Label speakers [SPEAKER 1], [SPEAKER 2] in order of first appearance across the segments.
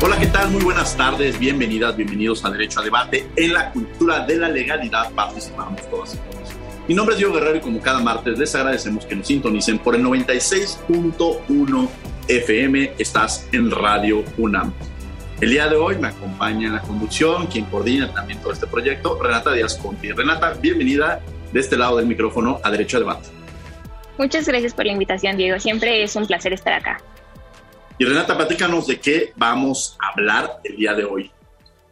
[SPEAKER 1] Hola, ¿qué tal? Muy buenas tardes, bienvenidas, bienvenidos a Derecho a Debate. En la cultura de la legalidad participamos todas y todos. Mi nombre es Diego Guerrero y como cada martes les agradecemos que nos sintonicen por el 96.1 FM. Estás en Radio UNAM. El día de hoy me acompaña en la conducción, quien coordina también todo este proyecto, Renata Díaz Conti. Renata, bienvenida de este lado del micrófono a Derecho a Debate.
[SPEAKER 2] Muchas gracias por la invitación, Diego. Siempre es un placer estar acá.
[SPEAKER 1] Y Renata, platícanos de qué vamos a hablar el día de hoy.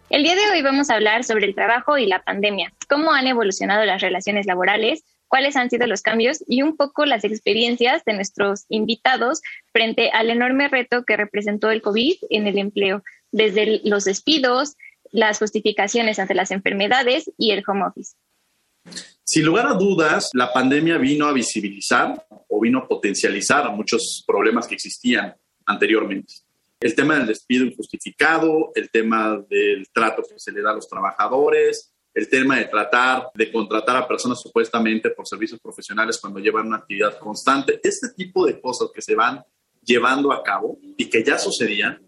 [SPEAKER 2] El día de hoy vamos a hablar sobre el trabajo y la pandemia, cómo han evolucionado las relaciones laborales, cuáles han sido los cambios y un poco las experiencias de nuestros invitados frente al enorme reto que representó el COVID en el empleo, desde los despidos, las justificaciones ante las enfermedades y el home office.
[SPEAKER 1] Sin lugar a dudas, la pandemia vino a visibilizar o vino a potencializar muchos problemas que existían anteriormente. El tema del despido injustificado, el tema del trato que se le da a los trabajadores, el tema de tratar de contratar a personas supuestamente por servicios profesionales cuando llevan una actividad constante, este tipo de cosas que se van llevando a cabo y que ya sucedían,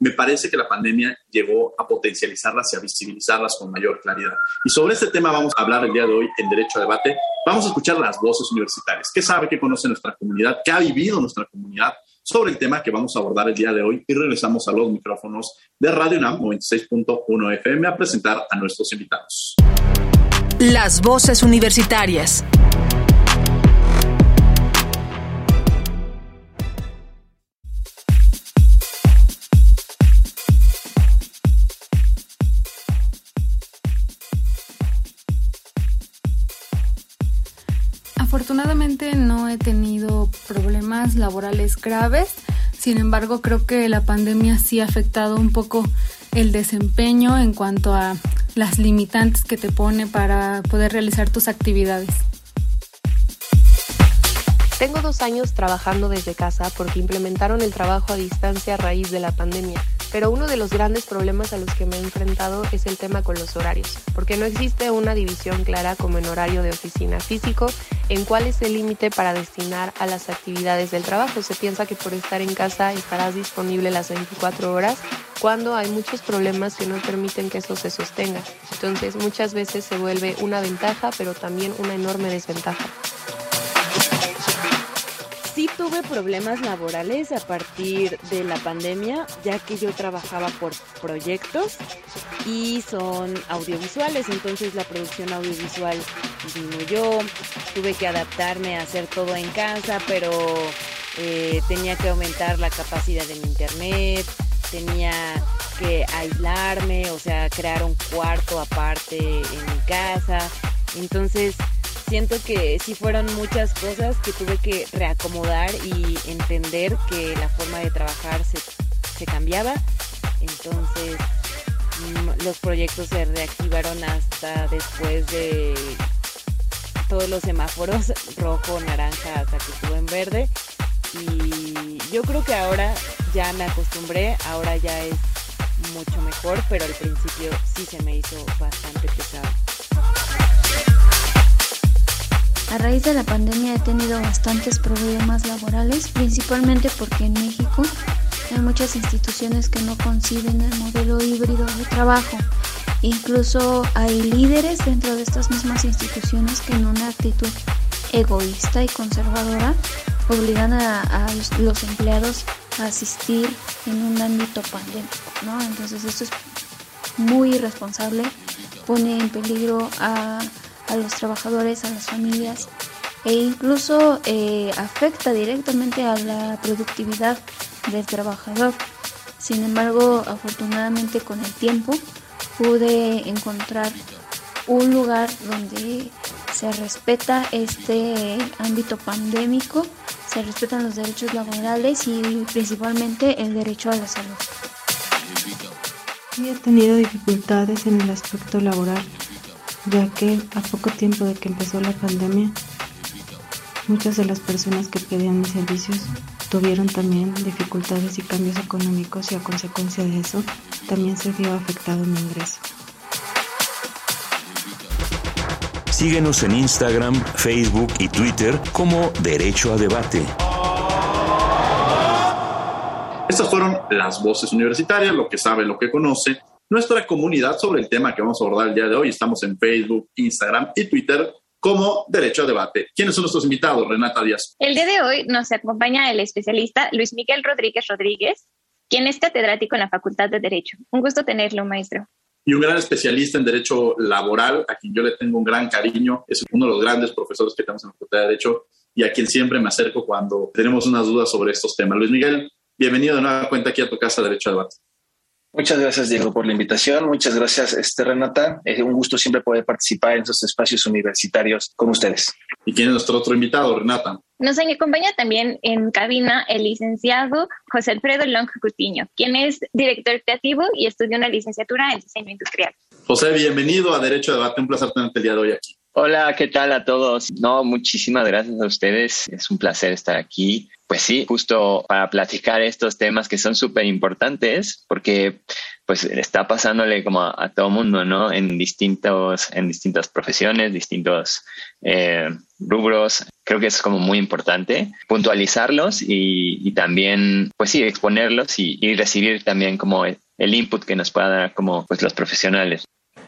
[SPEAKER 1] me parece que la pandemia llegó a potencializarlas y a visibilizarlas con mayor claridad. Y sobre este tema vamos a hablar el día de hoy en Derecho a Debate. Vamos a escuchar las voces universitarias. ¿Qué sabe, qué conoce nuestra comunidad? ¿Qué ha vivido nuestra comunidad? Sobre el tema que vamos a abordar el día de hoy y regresamos a los micrófonos de Radio UNAM 96.1 FM a presentar a nuestros invitados.
[SPEAKER 3] Las voces universitarias.
[SPEAKER 4] Afortunadamente no he tenido problemas laborales graves, sin embargo creo que la pandemia sí ha afectado un poco el desempeño en cuanto a las limitantes que te pone para poder realizar tus actividades.
[SPEAKER 5] Tengo dos años trabajando desde casa porque implementaron el trabajo a distancia a raíz de la pandemia pero uno de los grandes problemas a los que me he enfrentado es el tema con los horarios, porque no existe una división clara como en horario de oficina físico en cuál es el límite para destinar a las actividades del trabajo. Se piensa que por estar en casa estarás disponible las 24 horas cuando hay muchos problemas que no permiten que eso se sostenga. Entonces muchas veces se vuelve una ventaja, pero también una enorme desventaja
[SPEAKER 6] tuve problemas laborales a partir de la pandemia, ya que yo trabajaba por proyectos y son audiovisuales, entonces la producción audiovisual disminuyó, tuve que adaptarme a hacer todo en casa, pero eh, tenía que aumentar la capacidad de mi internet, tenía que aislarme, o sea, crear un cuarto aparte en mi casa, entonces siento que sí fueron muchas cosas que tuve que reacomodar y entender que la forma de trabajar se, cambiaba. Entonces mm, los proyectos se reactivaron hasta después de todos los semáforos, rojo, naranja, hasta que estuvo en verde. Y yo creo que ahora ya me acostumbré, ahora ya es mucho mejor, pero al principio sí se me hizo bastante pesado.
[SPEAKER 7] A raíz de la pandemia he tenido bastantes problemas laborales, principalmente porque en México hay muchas instituciones que no conciben el modelo híbrido de trabajo. Incluso hay líderes dentro de estas mismas instituciones que en una actitud egoísta y conservadora obligan a, los empleados a asistir en un ámbito pandémico, ¿no? Entonces esto es muy irresponsable, pone en peligro a a los trabajadores, a las familias e incluso eh, afecta directamente a la productividad del trabajador. Sin embargo, afortunadamente con el tiempo pude encontrar un lugar donde se respeta este ámbito pandémico, se respetan los derechos laborales y principalmente el derecho a la salud.
[SPEAKER 8] He tenido dificultades en el aspecto laboral, ya que a poco tiempo de que empezó la pandemia Muchas de las personas que pedían mis servicios tuvieron también dificultades y cambios económicos y a consecuencia de eso también se vio afectado mi ingreso.
[SPEAKER 9] Síguenos en Instagram, Facebook y Twitter como Derecho a Debate.
[SPEAKER 10] Estas fueron las voces universitarias, lo que sabe, lo que conoce, nuestra comunidad sobre el tema que vamos a abordar el día de hoy. Estamos en Facebook, Instagram y Twitter como derecho a debate. ¿Quiénes son nuestros invitados, Renata Díaz?
[SPEAKER 2] El día de hoy nos acompaña el especialista Luis Miguel Rodríguez Rodríguez, quien es catedrático en la Facultad de Derecho. Un gusto tenerlo, maestro.
[SPEAKER 10] Y un gran especialista en derecho laboral, a quien yo le tengo un gran cariño, es uno de los grandes profesores que tenemos en la Facultad de Derecho y a quien siempre me acerco cuando tenemos unas dudas sobre estos temas. Luis Miguel, bienvenido de nueva cuenta aquí a tu casa Derecho a Debate.
[SPEAKER 11] Muchas gracias, Diego, por la invitación. Muchas gracias, este, Renata. Es un gusto siempre poder participar en estos espacios universitarios con ustedes.
[SPEAKER 10] ¿Y quién es nuestro otro invitado, Renata?
[SPEAKER 2] Nos acompaña también en cabina el licenciado José Alfredo Long Cutiño, quien es director creativo y estudió una licenciatura en diseño industrial.
[SPEAKER 10] José, bienvenido a Derecho a Debate. Un placer tenerte el día de hoy aquí.
[SPEAKER 12] Hola, ¿qué tal a todos? No, muchísimas gracias a ustedes. Es un placer estar aquí. Pues sí, justo para platicar estos temas que son súper importantes porque pues está pasándole como a, todo mundo, ¿no? En distintos, en distintas profesiones, distintos eh, rubros. Creo que es como muy importante puntualizarlos y, también, pues sí, exponerlos y, y recibir también como el input que nos pueda dar como pues los profesionales.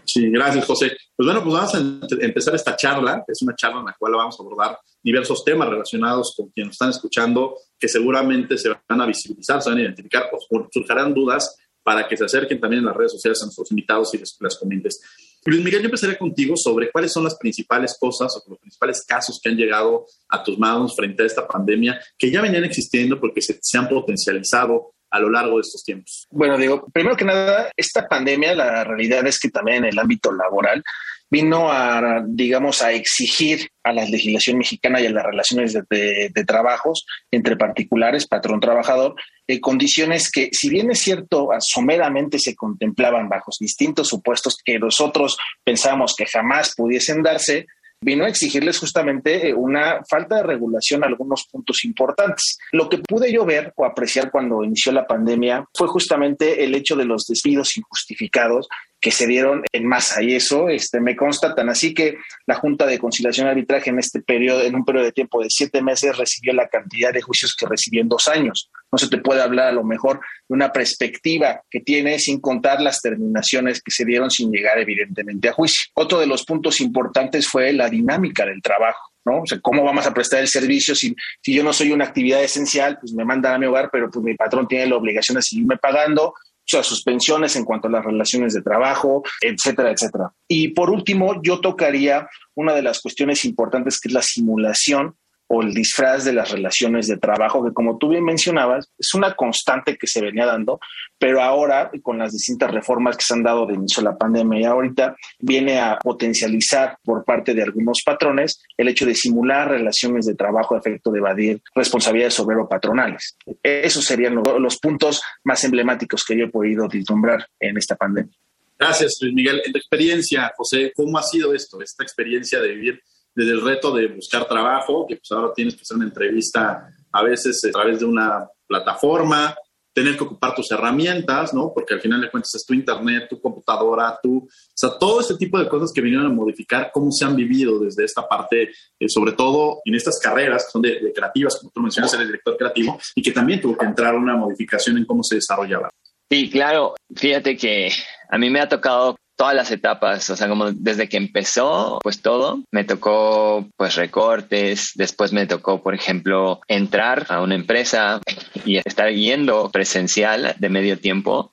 [SPEAKER 10] Sí, gracias, José. Pues bueno, pues vamos a empezar esta charla. Es una charla en la cual vamos a abordar diversos temas relacionados con quienes están escuchando, que seguramente se van a visibilizar, se van a identificar o surgirán dudas para que se acerquen también en las redes sociales a nuestros invitados y les, les comentes. Luis Miguel, yo empezaré contigo sobre cuáles son las principales cosas o los principales casos que han llegado a tus manos frente a esta pandemia, que ya venían existiendo porque se, se han potencializado a lo largo de estos tiempos?
[SPEAKER 11] Bueno, digo, primero que nada, esta pandemia, la realidad es que también en el ámbito laboral vino a, digamos, a exigir a la legislación mexicana y a las relaciones de, trabajos entre particulares, patrón-trabajador, eh, condiciones que, si bien es cierto, someramente se contemplaban bajo distintos supuestos que nosotros pensamos que jamás pudiesen darse, vino a exigirles justamente eh, una falta de regulación a algunos puntos importantes. Lo que pude yo ver o apreciar cuando inició la pandemia fue justamente el hecho de los despidos injustificados que se dieron en masa y eso este, me consta tan así que la Junta de Conciliación y Arbitraje en este periodo, en un periodo de tiempo de siete meses, recibió la cantidad de juicios que recibió en dos años. No se te puede hablar a lo mejor de una perspectiva que tiene sin contar las terminaciones que se dieron sin llegar evidentemente a juicio. Otro de los puntos importantes fue la dinámica del trabajo. ¿no? O sea, ¿cómo vamos a prestar el servicio si, si yo no soy una actividad esencial? Pues me mandan a mi hogar, pero pues mi patrón tiene la obligación de seguirme pagando, sea, suspensiones en cuanto a las relaciones de trabajo, etcétera, etcétera. Y por último, yo tocaría una de las cuestiones importantes que es la simulación o el disfraz de las relaciones de trabajo, que como tú bien mencionabas, es una constante que se venía dando, pero ahora con las distintas reformas que se han dado de inicio de la pandemia y ahorita viene a potencializar por parte de algunos patrones el hecho de simular relaciones de trabajo a efecto de evadir responsabilidades obrero-patronales. Esos serían los puntos más emblemáticos que yo he podido vislumbrar en esta pandemia.
[SPEAKER 10] Gracias, Luis Miguel. En tu experiencia, José, ¿cómo ha sido esto, esta experiencia de vivir desde el reto de buscar trabajo, que pues ahora tienes que hacer una entrevista a veces a través de una plataforma, tener que ocupar tus herramientas, ¿no? Porque al final de cuentas es tu internet, tu computadora, tu, o sea, todo este tipo de cosas que vinieron a modificar cómo se han vivido desde esta parte, eh, sobre todo en estas carreras que son de, creativas, como tú mencionas, eres director creativo, y que también tuvo que entrar una modificación en cómo se desarrollaba.
[SPEAKER 12] Sí, claro. Fíjate que a mí me ha tocado todas las etapas, o sea, como desde que empezó, pues todo, me tocó pues recortes, después me tocó, por ejemplo, entrar a una empresa y estar yendo presencial de medio tiempo,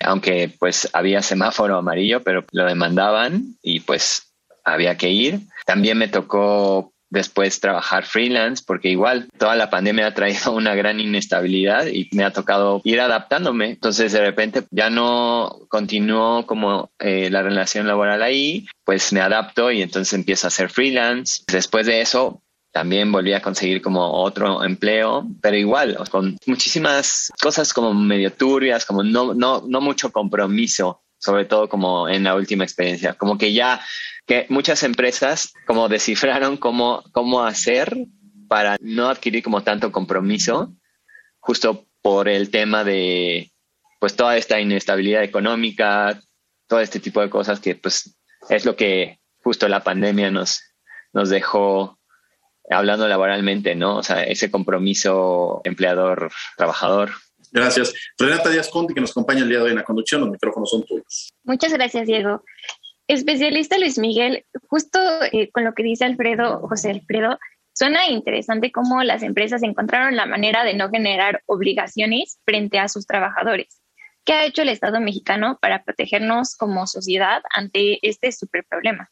[SPEAKER 12] aunque pues había semáforo amarillo, pero lo demandaban y pues había que ir. También me tocó después trabajar freelance, porque igual toda la pandemia ha traído una gran inestabilidad y me ha tocado ir adaptándome. Entonces de repente ya no continuó como eh, la relación laboral ahí, pues me adapto y entonces empiezo a hacer freelance. Después de eso también volví a conseguir como otro empleo, pero igual, con muchísimas cosas como medio turbias, como no, no, no mucho compromiso, sobre todo como en la última experiencia, como que ya que muchas empresas como descifraron cómo, cómo hacer para no adquirir como tanto compromiso, justo por el tema de pues toda esta inestabilidad económica, todo este tipo de cosas que pues es lo que justo la pandemia nos, nos dejó hablando laboralmente, ¿no? O sea, ese compromiso empleador-trabajador.
[SPEAKER 1] Gracias. Renata Díaz Conti, que nos acompaña el día de hoy en la conducción, los micrófonos son tuyos.
[SPEAKER 2] Muchas gracias, Diego. Especialista Luis Miguel, justo eh, con lo que dice Alfredo, José Alfredo, suena interesante cómo las empresas encontraron la manera de no generar obligaciones frente a sus trabajadores. ¿Qué ha hecho el Estado mexicano para protegernos como sociedad ante este super problema?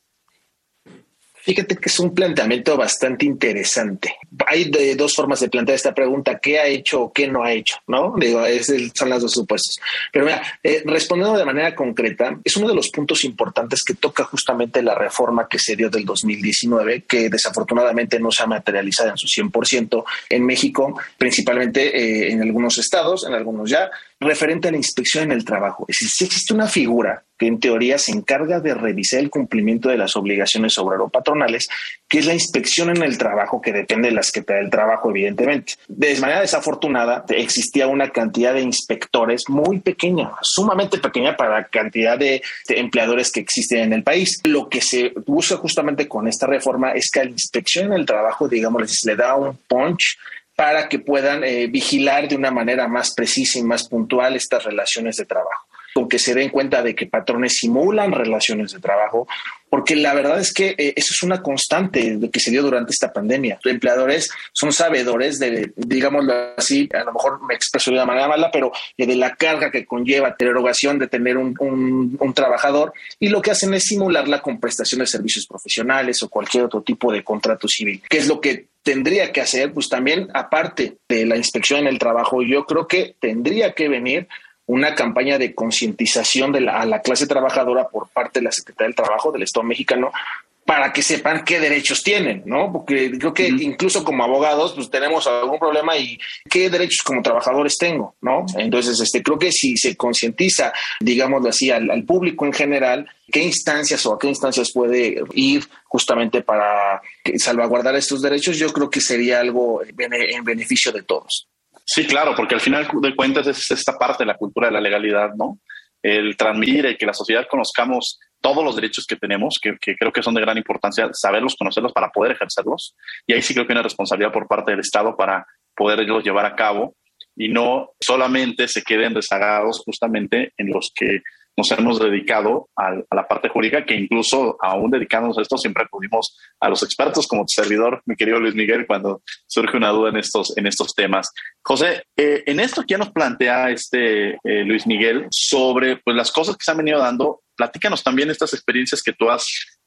[SPEAKER 11] Fíjate que es un planteamiento bastante interesante. Hay dos formas de plantear esta pregunta: ¿qué ha hecho o qué no ha hecho? No digo, son las dos supuestos. Pero mira, eh, respondiendo de manera concreta, es uno de los puntos importantes que toca justamente la reforma que se dio del 2019, que desafortunadamente no se ha materializado en su 100% en México, principalmente eh, en algunos estados, en algunos ya, referente a la inspección en el trabajo. Es decir, si existe una figura que en teoría se encarga de revisar el cumplimiento de las obligaciones obrero-patronales, que es la inspección en el trabajo, que depende de la Secretaría del Trabajo, evidentemente. De manera desafortunada, existía una cantidad de inspectores muy pequeña, sumamente pequeña para la cantidad de, empleadores que existen en el país. Lo que se busca justamente con esta reforma es que a la inspección en el trabajo, digamos, le da un punch para que puedan eh, vigilar de una manera más precisa y más puntual estas relaciones de trabajo con que se den cuenta de que patrones simulan relaciones de trabajo, porque la verdad es que eh, eso es una constante de que se dio durante esta pandemia. Los empleadores son sabedores de, digámoslo así, a lo mejor me expreso de una manera mala, pero de la carga que conlleva erogación de tener un, un, trabajador y lo que hacen es simularla con prestación de servicios profesionales o cualquier otro tipo de contrato civil, que es lo que tendría que hacer, pues también aparte de la inspección en el trabajo, yo creo que tendría que venir una campaña de concientización de la, a la clase trabajadora por parte de la Secretaría del Trabajo del Estado mexicano para que sepan qué derechos tienen, ¿no? Porque creo que incluso como abogados, pues tenemos algún problema y qué derechos como trabajadores tengo, ¿no? Entonces, este, creo que si se concientiza, digámoslo así, al, al, público en general, qué instancias o a qué instancias puede ir justamente para salvaguardar estos derechos, yo creo que sería algo en beneficio de todos.
[SPEAKER 1] Sí, claro, porque al final de cuentas es esta parte de la cultura de la legalidad, ¿no? El transmitir y que la sociedad conozcamos todos los derechos que tenemos, que, creo que son de gran importancia, saberlos, conocerlos para poder ejercerlos. Y ahí sí creo que hay una responsabilidad por parte del Estado para poderlos llevar a cabo y no solamente se queden rezagados justamente en los que nos hemos dedicado a, la parte jurídica, que incluso aún dedicándonos a esto, siempre acudimos a los expertos como tu servidor, mi querido Luis Miguel, cuando surge una duda en estos, en estos temas. José, eh, en esto que nos plantea este eh, Luis Miguel sobre pues, las cosas que se han venido dando, platícanos también estas experiencias que tú has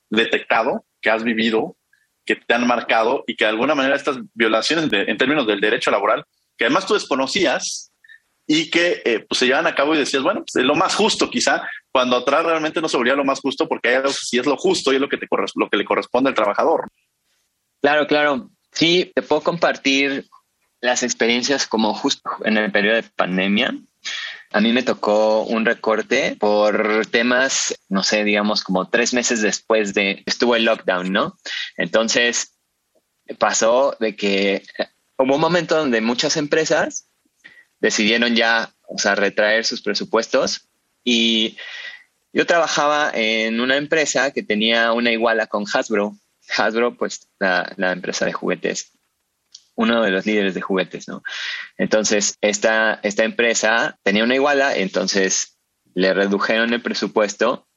[SPEAKER 1] detectado, que has vivido, que te han marcado y que de alguna manera estas violaciones en términos del derecho laboral, que además tú desconocías, y que eh, pues se llevan a cabo y decías, bueno, pues es lo más justo quizá, cuando atrás realmente no se volvía lo más justo porque hay algo que sí es lo justo y es lo que, te lo que le corresponde al trabajador.
[SPEAKER 12] Claro, claro. Sí, te puedo compartir las experiencias como justo en el periodo de pandemia. A mí me tocó un recorte por temas, no sé, digamos como tres meses después de estuvo el lockdown, ¿no? Entonces pasó de que hubo un momento donde muchas empresas decidieron ya, o sea, retraer sus presupuestos y yo trabajaba en una empresa que tenía una iguala con Hasbro. Hasbro, pues la, empresa de juguetes, uno de los líderes de juguetes, ¿no? Entonces, esta, esta empresa tenía una iguala, entonces le redujeron el presupuesto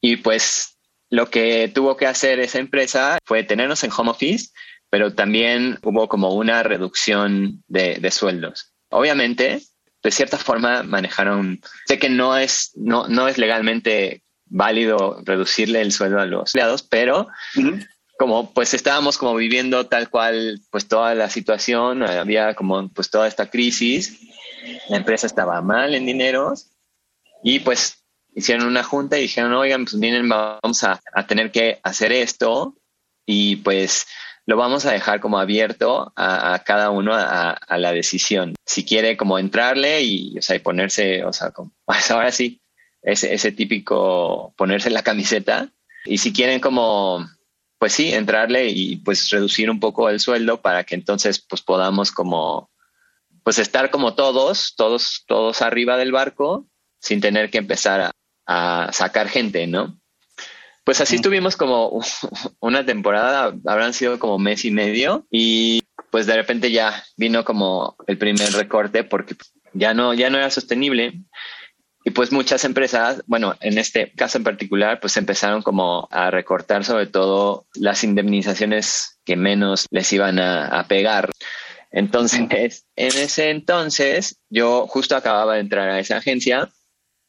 [SPEAKER 12] y pues lo que tuvo que hacer esa empresa fue tenernos en home office, pero también hubo como una reducción de sueldos. Obviamente, de cierta forma manejaron, sé que no es, no, no es legalmente válido reducirle el sueldo a los empleados, pero como pues estábamos como viviendo tal cual pues toda la situación, había como pues toda esta crisis, la empresa estaba mal en dineros y pues hicieron una junta y dijeron, oigan, pues miren, vamos a, tener que hacer esto y pues lo vamos a dejar como abierto a, cada uno a, la decisión. Si quiere como entrarle y, o sea, y ponerse, o sea, pues ahora sí, ese, ese típico ponerse la camiseta. Y si quieren como pues sí, entrarle y pues reducir un poco el sueldo para que entonces pues podamos como, pues estar como todos, todos, todos arriba del barco sin tener que empezar a, sacar gente, ¿no? Pues así tuvimos como una temporada, habrán sido como mes y medio y pues de repente ya vino como el primer recorte porque ya no, ya no era sostenible. Y pues muchas empresas, bueno, en este caso en particular, pues empezaron como a recortar sobre todo las indemnizaciones que menos les iban a, pegar. Entonces, en ese entonces, yo justo acababa de entrar a esa agencia,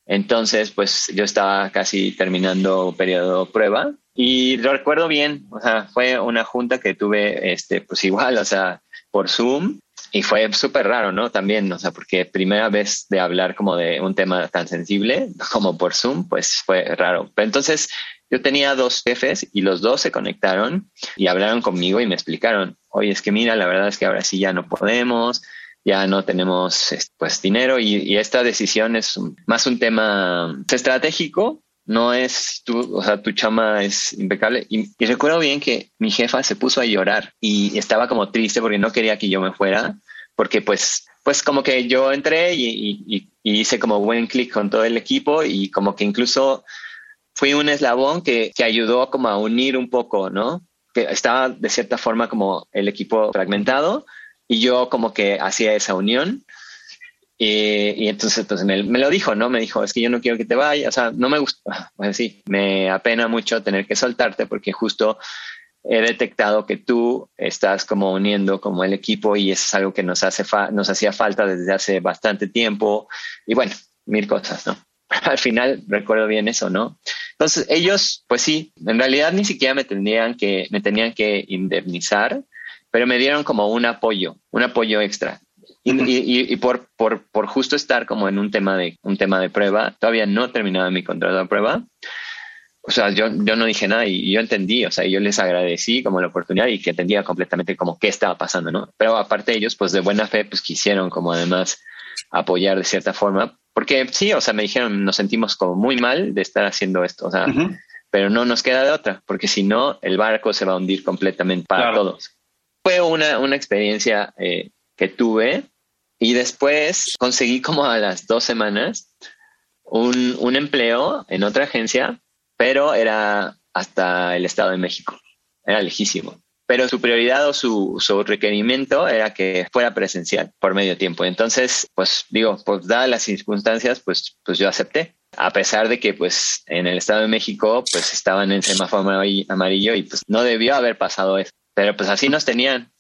[SPEAKER 12] entonces pues yo estaba casi terminando periodo prueba y lo recuerdo bien, o sea, fue una junta que tuve, este, pues igual, o sea, por Zoom y fue súper raro, ¿no? También, o sea, porque primera vez de hablar como de un tema tan sensible como por Zoom, pues fue raro. Pero entonces yo tenía dos jefes y los dos se conectaron y hablaron conmigo y me explicaron, oye, es que mira, la verdad es que ahora sí ya no podemos, ya no tenemos pues dinero y, y esta decisión es más un tema estratégico no es tu, o sea, tu chama es impecable. Y, recuerdo bien que mi jefa se puso a llorar y estaba como triste porque no quería que yo me fuera, porque pues, pues como que yo entré y, hice como buen clic con todo el equipo y como que incluso fui un eslabón que, que ayudó como a unir un poco, ¿no? Que estaba de cierta forma como el equipo fragmentado y yo como que hacía esa unión y, entonces pues, me, lo dijo, ¿no? Me dijo, es que yo no quiero que te vayas, o sea, no me gusta, pues sí, me apena mucho tener que soltarte porque justo he detectado que tú estás como uniendo como el equipo y es algo que nos, hace nos hacía falta desde hace bastante tiempo y bueno, mil cosas, ¿no? Al final recuerdo bien eso, ¿no? Entonces ellos, pues sí, en realidad ni siquiera me tenían que, me tenían que indemnizar, pero me dieron como un apoyo, un apoyo extra. Y, por, por, por, justo estar como en un tema de un tema de prueba, todavía no terminaba mi contrato de prueba. O sea, yo, yo no dije nada y yo entendí, o sea, yo les agradecí como la oportunidad y que entendía completamente como qué estaba pasando, ¿no? Pero aparte de ellos, pues de buena fe, pues quisieron como además apoyar de cierta forma, porque sí, o sea, me dijeron, nos sentimos como muy mal de estar haciendo esto, o sea, pero no nos queda de otra, porque si no, el barco se va a hundir completamente para todos. Fue una, una experiencia eh, que tuve y después conseguí como a las dos semanas un, un empleo en otra agencia, pero era hasta el Estado de México. Era lejísimo pero su prioridad o su, su, requerimiento era que fuera presencial por medio tiempo. Entonces, pues digo, pues dadas las circunstancias, pues, pues yo acepté. A pesar de que pues en el Estado de México pues estaban en semáforo amarillo y pues no debió haber pasado eso. Pero pues así nos tenían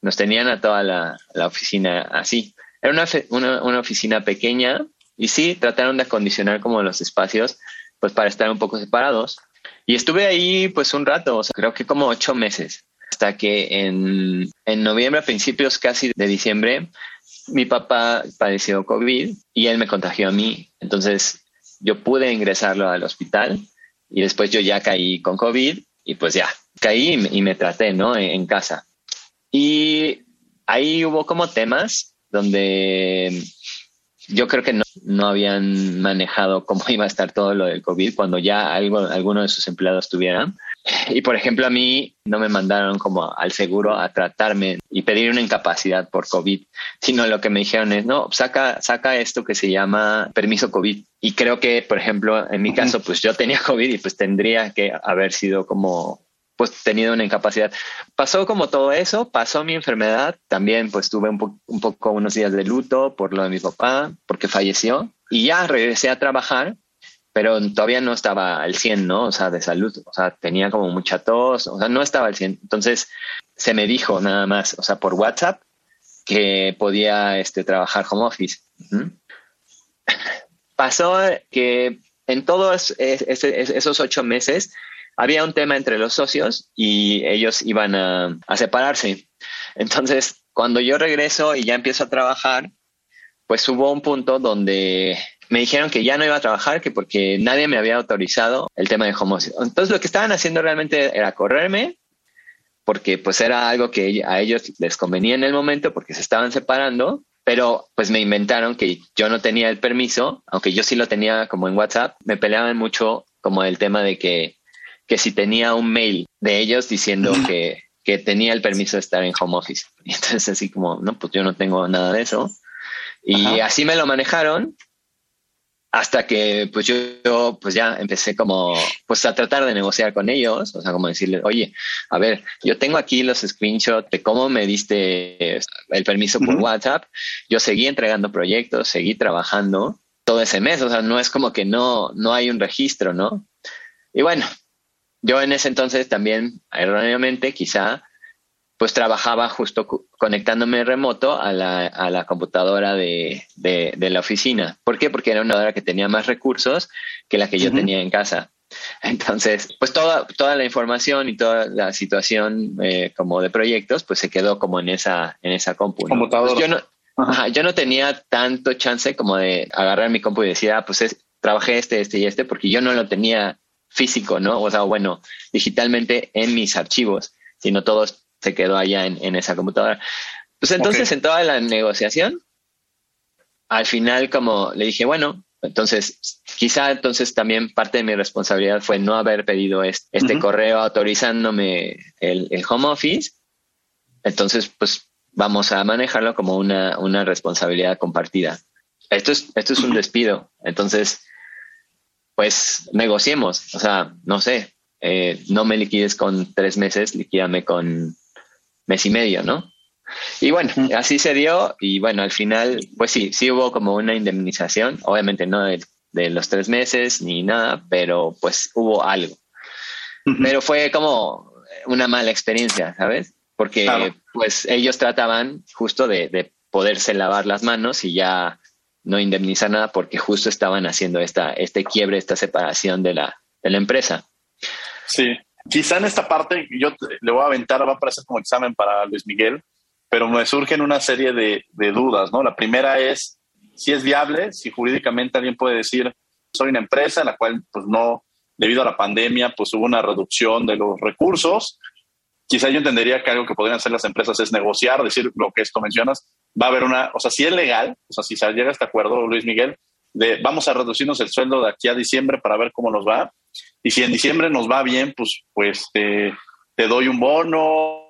[SPEAKER 12] nos tenían a toda la, oficina así. Era una, una, oficina pequeña y sí, trataron de acondicionar como los espacios pues para estar un poco separados. Y estuve ahí pues un rato, creo que como ocho meses, hasta que en, en noviembre, a principios casi de diciembre, mi papá padeció COVID y él me contagió a mí. Entonces yo pude ingresarlo al hospital y después yo ya caí con COVID y pues ya, caí y me, traté, ¿no? en casa. Y ahí hubo como temas donde yo creo que no, no, habían manejado cómo iba a estar todo lo del COVID cuando ya algo, alguno de sus empleados tuvieran. Y por ejemplo, a mí no me mandaron como al seguro a tratarme y pedir una incapacidad por COVID, sino lo que me dijeron es, no, saca, saca esto que se llama permiso COVID. Y creo que, por ejemplo, en mi caso, pues yo tenía COVID y pues tendría que haber sido como pues tenido una incapacidad. Pasó como todo eso, pasó mi enfermedad, también pues tuve un, un, poco unos días de luto por lo de mi papá, porque falleció, y ya regresé a trabajar, pero todavía no estaba al 100, ¿no? O sea, de salud, o sea, tenía como mucha tos, o sea, no estaba al 100. Entonces se me dijo nada más, o sea, por WhatsApp, que podía este, trabajar home office. Pasó que en todos esos ocho meses había un tema entre los socios y ellos iban a, a separarse. Entonces, cuando yo regreso y ya empiezo a trabajar, pues hubo un punto donde me dijeron que ya no iba a trabajar, que porque nadie me había autorizado el tema de home Entonces lo que estaban haciendo realmente era correrme, porque pues era algo que a ellos les convenía en el momento, porque se estaban separando, pero pues me inventaron que yo no tenía el permiso, aunque yo sí lo tenía como en WhatsApp, me peleaban mucho como el tema de que, que si tenía un mail de ellos diciendo que, que tenía el permiso de estar en home office. Y entonces así como, no, pues yo no tengo nada de eso. Y así me lo manejaron hasta que pues yo, pues ya empecé como pues a tratar de negociar con ellos, o sea, como decirles, oye, a ver, yo tengo aquí los screenshots de cómo me diste el permiso por WhatsApp, yo seguí entregando proyectos, seguí trabajando todo ese mes, o sea, no es como que no, no hay un registro, ¿no? Y bueno, yo en ese entonces también, erróneamente, quizá pues trabajaba justo conectándome remoto a la, a la computadora de, de, la oficina. ¿Por qué? Porque era una hora que tenía más recursos que la que yo tenía en casa. Entonces, pues toda, toda la información y toda la situación eh, como de proyectos, pues se quedó como en esa, en esa compu. Pues yo, no, yo no tenía tanto chance como de agarrar mi compu y decir, ah, pues es, trabajé este, este y este, porque yo no lo tenía físico, ¿no? O sea, bueno, digitalmente en mis archivos, sino todos se quedó allá en, esa computadora. Pues entonces en toda la negociación, al final como le dije, bueno, entonces quizá entonces también parte de mi responsabilidad fue no haber pedido este, correo autorizándome el, home office. Entonces, pues vamos a manejarlo como una, una responsabilidad compartida. Esto es, esto es un despido. Entonces, pues negociemos. O sea, no sé, eh, no me liquides con tres meses, liquídame con mes y medio, ¿no? Y bueno, así se dio y bueno, al final, pues sí, sí hubo como una indemnización, obviamente no de, los tres meses ni nada, pero pues hubo algo. Pero fue como una mala experiencia, ¿sabes? Porque pues ellos trataban justo de, poderse lavar las manos y ya no indemnizar nada porque justo estaban haciendo esta, este quiebre, esta separación de la, de la empresa.
[SPEAKER 1] Sí, Quizá en esta parte yo le voy a aventar, va a aparecer como examen para Luis Miguel, pero me surgen una serie de, dudas, ¿no? La primera es si es viable, si jurídicamente alguien puede decir, soy una empresa en la cual, pues no, debido a la pandemia, pues hubo una reducción de los recursos. Quizá yo entendería que algo que podrían hacer las empresas es negociar, decir lo que esto mencionas, va a haber una, o sea, si es legal, o sea, si se llega a este acuerdo, Luis Miguel, de vamos a reducirnos el sueldo de aquí a diciembre para ver cómo nos va, y si en diciembre nos va bien, pues, pues te, te doy un bono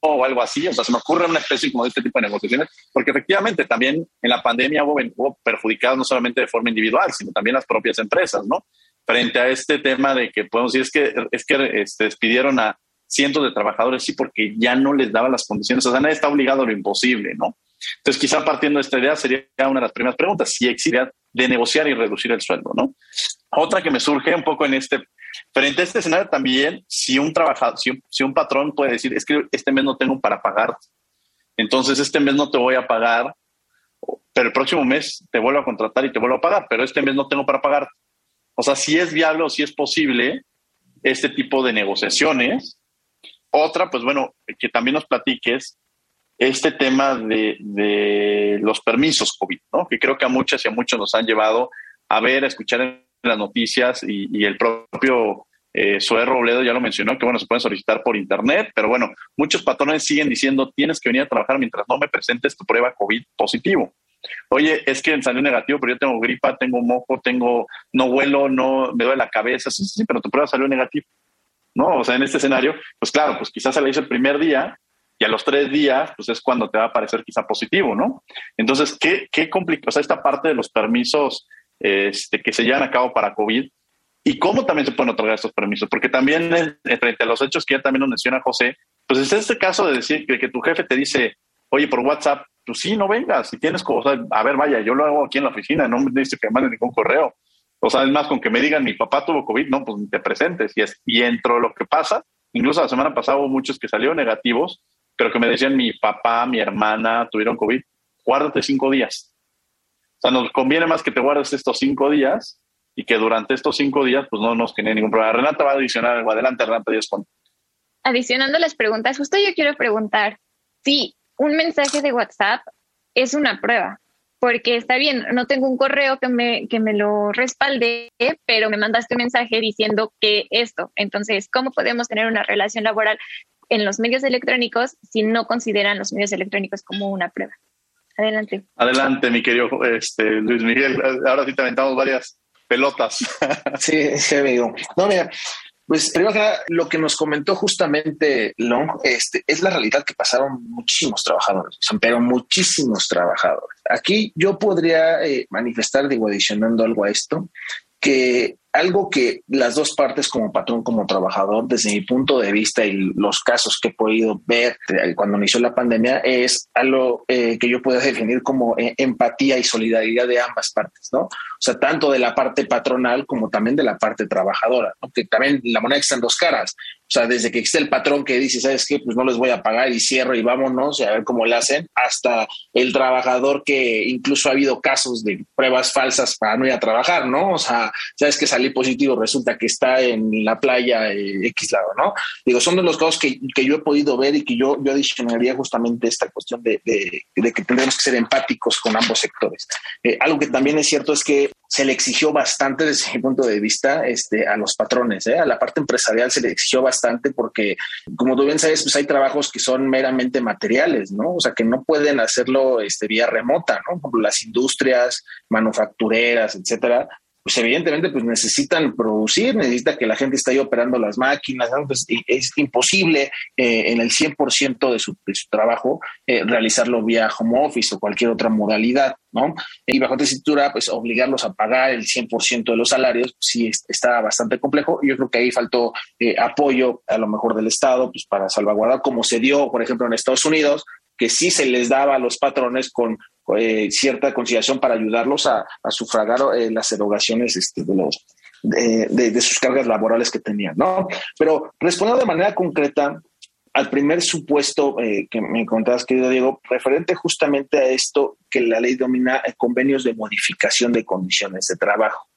[SPEAKER 1] o algo así. O sea, se me ocurre una especie como de este tipo de negociaciones, porque efectivamente también en la pandemia hubo, hubo perjudicados no solamente de forma individual, sino también las propias empresas, ¿no? Frente a este tema de que podemos decir es que, es que este, despidieron a cientos de trabajadores, sí, porque ya no les daba las condiciones. O sea, nadie está obligado a lo imposible, ¿no? Entonces, quizá partiendo de esta idea sería una de las primeras preguntas, si existe de negociar y reducir el sueldo, ¿no? Otra que me surge un poco en este, frente a este escenario también, si un trabajador, si un, patrón puede decir, es que este mes no tengo para pagar, entonces este mes no te voy a pagar, pero el próximo mes te vuelvo a contratar y te vuelvo a pagar, pero este mes no tengo para pagar. O sea, si es viable o si es posible este tipo de negociaciones. Otra, pues bueno, que también nos platiques este tema de, los permisos COVID, ¿no? que creo que a muchas y a muchos nos han llevado a ver, a escuchar en las noticias y, el propio eh, Robledo ya lo mencionó, que bueno, se pueden solicitar por internet, pero bueno, muchos patrones siguen diciendo, tienes que venir a trabajar mientras no me presentes tu prueba COVID positivo. Oye, es que salió negativo, pero yo tengo gripa, tengo mojo, tengo, no vuelo, no me duele la cabeza, sí, sí, pero tu prueba salió negativa. ¿No? O sea, en este escenario, pues claro, pues quizás se le hizo el primer día, y a los tres días, pues es cuando te va a parecer quizá positivo, ¿no? Entonces, ¿qué, qué complica? O sea, esta parte de los permisos este, que se llevan a cabo para COVID y cómo también se pueden otorgar estos permisos, porque también frente a los hechos que ya también nos menciona José, pues es este caso de decir que, tu jefe te dice, oye, por WhatsApp, pues sí, no vengas, si tienes cosas, a ver, vaya, yo lo hago aquí en la oficina, no me dice que mande ningún correo. O sea, es más, con que me digan, mi papá tuvo COVID, no, pues te presentes. Y, es, y entro lo que pasa, incluso la semana pasada hubo muchos que salieron negativos pero que me decían mi papá, mi hermana tuvieron COVID, guárdate cinco días. O sea, nos conviene más que te guardes estos cinco días y que durante estos cinco días pues no nos genere ningún problema. Renata va a adicionar algo. Adelante, Renata, Dios
[SPEAKER 2] Adicionando las preguntas, justo yo quiero preguntar si un mensaje de WhatsApp es una prueba, porque está bien, no tengo un correo que me, que me lo respalde, pero me mandaste un mensaje diciendo que esto. Entonces, ¿cómo podemos tener una relación laboral en los medios electrónicos si no consideran los medios electrónicos como una prueba? Adelante.
[SPEAKER 1] Adelante, mi querido este, Luis Miguel. Ahora sí te aventamos varias pelotas.
[SPEAKER 11] sí, sí, amigo. No, mira, pues primero que nada, lo que nos comentó justamente Long este, es la realidad que pasaron muchísimos trabajadores, pero muchísimos trabajadores. Aquí yo podría eh, manifestar, digo, adicionando algo a esto, que algo que las dos partes como patrón, como trabajador, desde mi punto de vista y los casos que he podido ver cuando inició la pandemia, es algo eh, que yo puedo definir como eh, empatía y solidaridad de ambas partes, ¿no? O sea, tanto de la parte patronal como también de la parte trabajadora, ¿no? que también la moneda está en dos caras. O sea, desde que existe el patrón que dice, ¿sabes qué? Pues no les voy a pagar y cierro y vámonos y a ver cómo le hacen, hasta el trabajador que incluso ha habido casos de pruebas falsas para no ir a trabajar, ¿no? O sea, ¿sabes que salí positivo? Resulta que está en la playa eh, X lado, ¿no? Digo, son de los casos que, que, yo he podido ver y que yo, yo adicionaría justamente esta cuestión de, de, que tendremos que ser empáticos con ambos sectores. Eh, algo que también es cierto es que se le exigió bastante desde mi punto de vista este, a los patrones, ¿eh? a la parte empresarial se le exigió bastante porque, como tú bien sabes, pues hay trabajos que son meramente materiales, ¿no? O sea, que no pueden hacerlo este, vía remota, ¿no? Como las industrias manufactureras, etcétera, pues evidentemente pues necesitan producir, necesita que la gente esté ahí operando las máquinas, pues, es imposible eh, en el 100% de su, de su trabajo eh, realizarlo vía home office o cualquier otra modalidad, ¿no? Y bajo esta pues obligarlos a pagar el 100% de los salarios, sí está bastante complejo. Yo creo que ahí faltó eh, apoyo a lo mejor del Estado, pues para salvaguardar, como se dio, por ejemplo, en Estados Unidos, que sí se les daba a los patrones con eh, cierta conciliación para ayudarlos a, sufragar eh, las erogaciones este, de, los, de, sus cargas laborales que tenían, ¿no? Pero respondiendo de manera concreta al primer supuesto eh, que me contabas, querido Diego, referente justamente a esto que la ley domina convenios de modificación de condiciones de trabajo.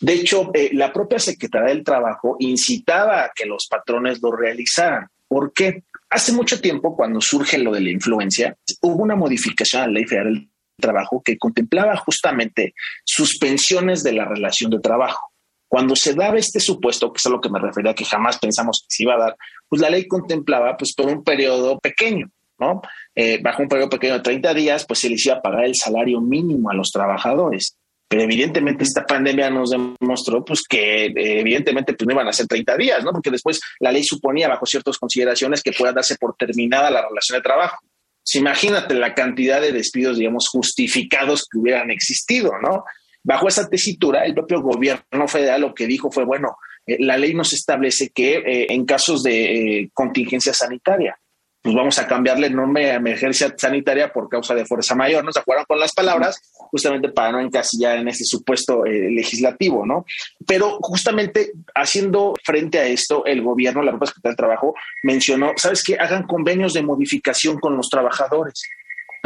[SPEAKER 11] De hecho, la propia Secretaría del Trabajo incitaba a que los patrones lo realizaran. ¿Por qué? Hace mucho tiempo, cuando surge lo de la influencia, hubo una modificación a la ley federal trabajo que contemplaba justamente suspensiones de la relación de trabajo. Cuando se daba este supuesto, que es a lo que me refería, que jamás pensamos que se iba a dar, pues la ley contemplaba pues por un periodo pequeño, ¿no? Eh, bajo un periodo pequeño de 30 días, pues se les iba a pagar el salario mínimo a los trabajadores. Pero evidentemente esta pandemia nos demostró pues que eh, evidentemente pues no iban a ser 30 días, ¿no? Porque después la ley suponía bajo ciertas consideraciones que pueda darse por terminada la relación de trabajo imagínate la cantidad de despidos, digamos, justificados que hubieran existido, ¿no? Bajo esa tesitura, el propio gobierno federal lo que dijo fue, bueno, eh, la ley nos establece que eh, en casos de eh, contingencia sanitaria, pues vamos a cambiarle nombre a emergencia sanitaria por causa de fuerza mayor, ¿no? ¿Se acuerdan con las palabras? Justamente para no encasillar en ese supuesto eh, legislativo, ¿no? Pero justamente haciendo frente a esto, el gobierno, la propia Secretaría del Trabajo, mencionó, ¿sabes qué? Hagan convenios de modificación con los trabajadores.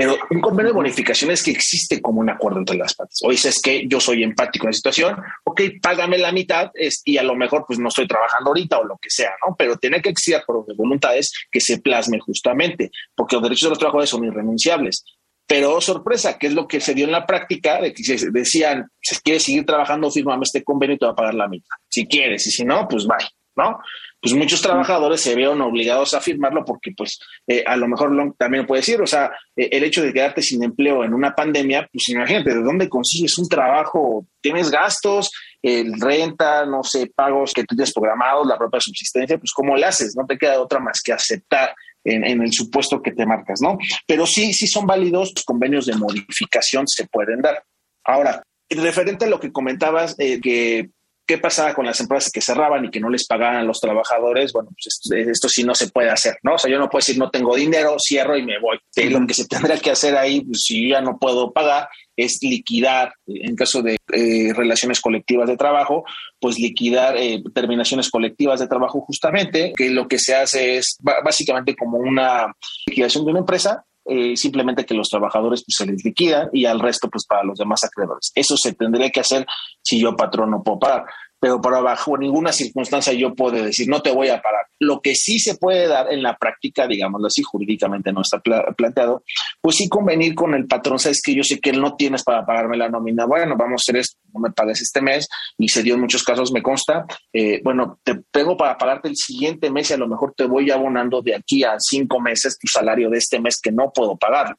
[SPEAKER 11] Pero un convenio de bonificación es que existe como un acuerdo entre las partes. O dices que yo soy empático en la situación, ok, págame la mitad y a lo mejor pues no estoy trabajando ahorita o lo que sea, ¿no? Pero tiene que existir por voluntades que se plasme justamente, porque los derechos de los trabajadores son irrenunciables. Pero oh, sorpresa, que es lo que se dio en la práctica, de que decían, si quieres seguir trabajando, firmame este convenio y te va a pagar la mitad. Si quieres, y si no, pues bye, ¿no? pues muchos trabajadores se vieron obligados a firmarlo porque pues eh, a lo mejor también puede decir, o sea, eh, el hecho de quedarte sin empleo en una pandemia, pues imagínate, ¿de dónde consigues un trabajo? Tienes gastos, el renta, no sé, pagos que tú tienes programados, la propia subsistencia, pues ¿cómo le haces? No te queda otra más que aceptar en, en, el supuesto que te marcas, ¿no? Pero sí, sí son válidos, los convenios de modificación se pueden dar. Ahora, referente a lo que comentabas, eh, que ¿Qué pasaba con las empresas que cerraban y que no les pagaban a los trabajadores? Bueno, pues esto, sí no se puede hacer, ¿no? O sea, yo no puedo decir no tengo dinero, cierro y me voy. Lo que se tendrá que hacer ahí, pues, si yo ya no puedo pagar, es liquidar, en caso de eh, relaciones colectivas de trabajo, pues liquidar eh, terminaciones colectivas de trabajo justamente, que lo que se hace es básicamente como una liquidación de una empresa eh, simplemente que los trabajadores pues, se les liquidan y al resto pues para los demás acreedores. Eso se tendría que hacer si yo patrón no puedo pagar pero para bajo ninguna circunstancia yo puedo decir no te voy a parar. Lo que sí se puede dar en la práctica, digámoslo así, jurídicamente no está planteado, pues sí convenir con el patrón, sabes que yo sé que él no tienes para pagarme la nómina, bueno, vamos a hacer esto, no me pagues este mes, y se dio en muchos casos, me consta, eh, bueno, te pego para pagarte el siguiente mes y a lo mejor te voy abonando de aquí a cinco meses tu salario de este mes que no puedo pagar.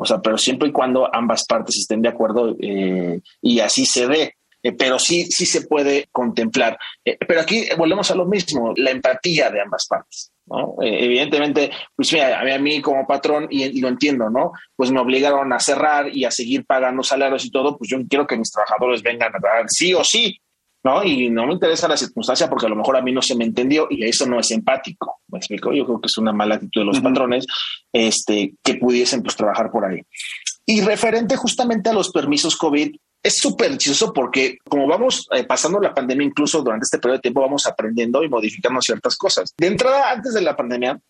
[SPEAKER 11] O sea, pero siempre y cuando ambas partes estén de acuerdo eh, y así se ve. Eh, pero sí, sí se puede contemplar. Eh, pero aquí volvemos a lo mismo, la empatía de ambas partes. ¿no? Eh, evidentemente, pues mira, a mí, como patrón, y, lo entiendo, ¿no? Pues me obligaron a cerrar y a seguir pagando salarios y todo, pues yo quiero que mis trabajadores vengan a pagar sí o sí, ¿no? Y no me interesa la circunstancia porque a lo mejor a mí no se me entendió y eso no es empático, ¿me explico? Yo creo que es una mala actitud de los patrones este, que pudiesen pues trabajar por ahí. Y referente justamente a los permisos COVID, es súper chistoso porque como vamos eh, pasando la pandemia, incluso durante este periodo de tiempo vamos aprendiendo y modificando ciertas cosas. De entrada, antes de la pandemia,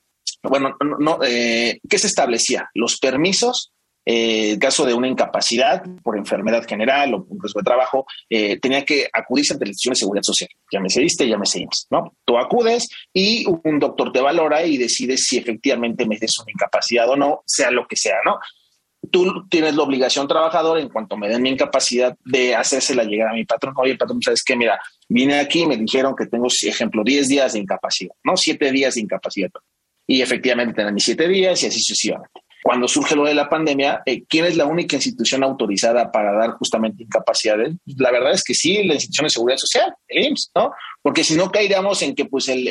[SPEAKER 11] bueno, no, eh, ¿qué se establecía? Los permisos, eh, en caso de una incapacidad por enfermedad general o un riesgo de trabajo, tenía que acudirse ante la institución de seguridad social. Llámese ISTE, llámese IMSS, ¿no? Tú acudes y un doctor te valora y decide si efectivamente me des una incapacidad o no, sea lo que sea, ¿no? Tú tienes la obligación trabajador en cuanto me den mi incapacidad de hacérsela llegar a mi patrón. Oye, patrón, ¿sabes qué? Mira, vine aquí y me dijeron que tengo, ejemplo, 10 días de incapacidad, ¿no? 7 días de incapacidad. Y efectivamente tengo mis 7 días y así sucesivamente cuando surge lo de la pandemia, eh, ¿quién es la única institución autorizada para dar justamente incapacidades? La verdad es que sí, la institución de seguridad social, el IMSS, ¿no? Porque si no caeríamos en que pues el,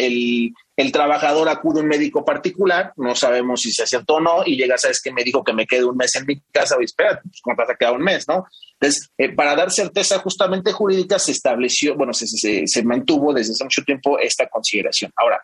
[SPEAKER 11] el, trabajador acude a un médico particular, no sabemos si se acertó o no, y llega, sabes que me dijo que me quede un mes en mi casa, y espera, pues ¿cómo te vas a quedar un mes, no? Entonces, eh, para dar certeza justamente jurídica se estableció, bueno, se, se, se mantuvo desde hace mucho tiempo esta consideración. Ahora,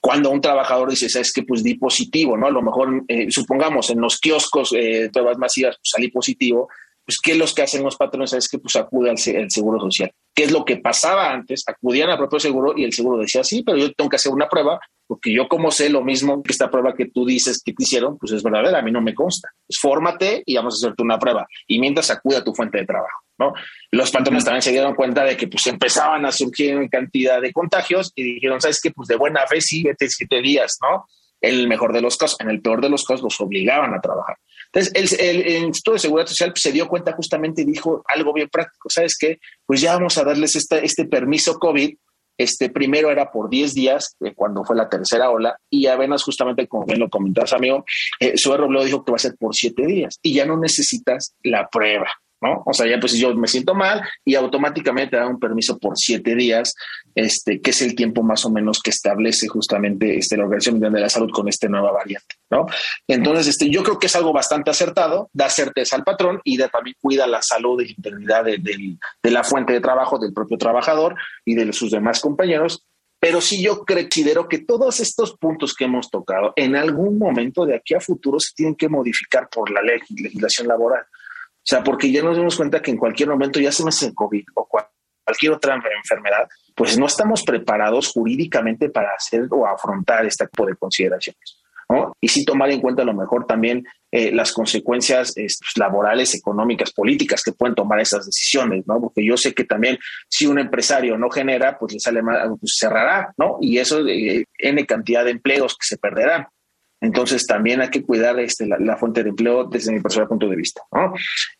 [SPEAKER 11] cuando un trabajador dice, sabes que pues di positivo, ¿no? A lo mejor, eh, supongamos, en los kioscos de eh, pruebas masivas pues, salí positivo, pues ¿qué es lo que hacen los patrones? Es que pues acude al, seguro social. ¿Qué es lo que pasaba antes? Acudían al propio seguro y el seguro decía, sí, pero yo tengo que hacer una prueba porque yo como sé lo mismo que esta prueba que tú dices que te hicieron, pues es verdadera, a mí no me consta. Pues fórmate y vamos a hacerte una prueba. Y mientras acude a tu fuente de trabajo. ¿no? Los patrones también se dieron cuenta de que pues empezaban a surgir cantidad de contagios y dijeron, ¿sabes qué? Pues de buena fe sí, vete siete días, ¿no? En el mejor de los casos, en el peor de los casos los obligaban a trabajar. Entonces, el, Instituto de Seguridad Social se dio cuenta justamente y dijo algo bien práctico, ¿sabes qué? Pues ya vamos a darles este permiso COVID este primero era por 10 días, eh, cuando fue la tercera ola, y apenas justamente como bien lo comentabas, amigo, eh, su lo dijo que va a ser por 7 días, y ya no necesitas la prueba. ¿No? O sea, ya pues yo me siento mal y automáticamente te da un permiso por siete días, este, que es el tiempo más o menos que establece justamente este, la Organización Mundial de la Salud con esta nueva variante, ¿no? Entonces, este, yo creo que es algo bastante acertado, da certeza al patrón y también cuida la salud la integridad de, de la fuente de trabajo del propio trabajador y de sus demás compañeros, pero sí yo considero que todos estos puntos que hemos tocado en algún momento de aquí a futuro se tienen que modificar por la ley, legislación laboral. O sea, porque ya nos dimos cuenta que en cualquier momento, ya se me hace COVID o cualquier otra enfermedad, pues no estamos preparados jurídicamente para hacer o afrontar este tipo de consideraciones. ¿no? Y sí tomar en cuenta a lo mejor también eh, las consecuencias pues, laborales, económicas, políticas que pueden tomar esas decisiones, ¿no? Porque yo sé que también si un empresario no genera, pues le sale mal, pues cerrará, ¿no? Y eso, eh, N cantidad de empleos que se perderán. Entonces también hay que cuidar este, la, fuente de empleo desde mi personal punto de vista.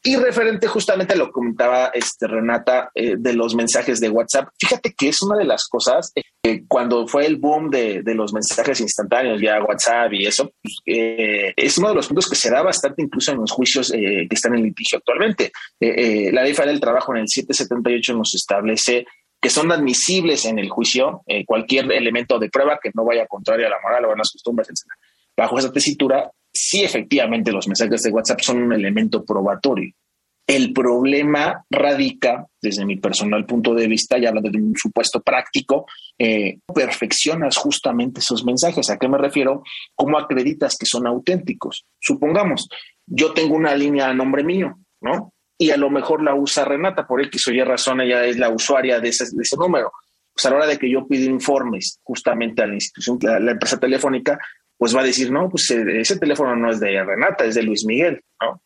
[SPEAKER 11] Y referente justamente a lo que comentaba este, Renata eh, de los mensajes de WhatsApp, fíjate que es una de las cosas eh, cuando fue el boom de, los mensajes instantáneos, ya WhatsApp y eso, pues, eh, es uno de los puntos que se da bastante incluso en los juicios que están en litigio actualmente. la ley del trabajo en el 778 nos establece que son admisibles en el juicio cualquier elemento de prueba que no vaya contrario a la moral o a las costumbres, etc bajo esa tesitura, sí efectivamente los mensajes de WhatsApp son un elemento probatorio. El problema radica, desde mi personal punto de vista, y hablando de un supuesto práctico, eh, perfeccionas justamente esos mensajes. ¿A qué me refiero? ¿Cómo acreditas que son auténticos? Supongamos, yo tengo una línea a nombre mío, ¿no? Y a lo mejor la usa Renata, por X o Y razón, ella es la usuaria de ese, de ese número. Pues a la hora de que yo pido informes justamente a la institución, a la empresa telefónica, pues va a decir, no, pues eh, ese teléfono no es de Renata, es de Luis Miguel, ¿no?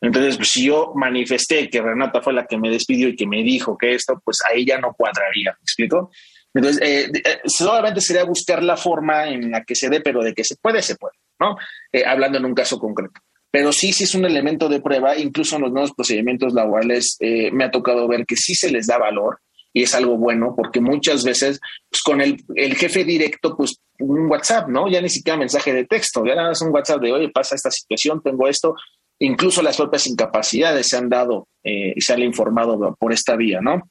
[SPEAKER 11] Entonces, pues, si yo manifesté que Renata fue la que me despidió y que me dijo que esto, pues ahí ya no cuadraría, ¿me explico? Entonces, eh, eh, solamente sería buscar la forma en la que se dé, pero de que se puede, se puede, ¿no? hablando en un caso concreto. Pero sí, sí es un elemento de prueba, incluso en los nuevos procedimientos laborales me ha tocado ver que sí se les da valor, y es algo bueno porque muchas veces pues, con el, el, jefe directo, pues un WhatsApp, ¿no? Ya ni siquiera mensaje de texto, ya nada más un WhatsApp de, oye, pasa esta situación, tengo esto. Incluso las propias incapacidades se han dado eh, y se han informado por esta vía, ¿no?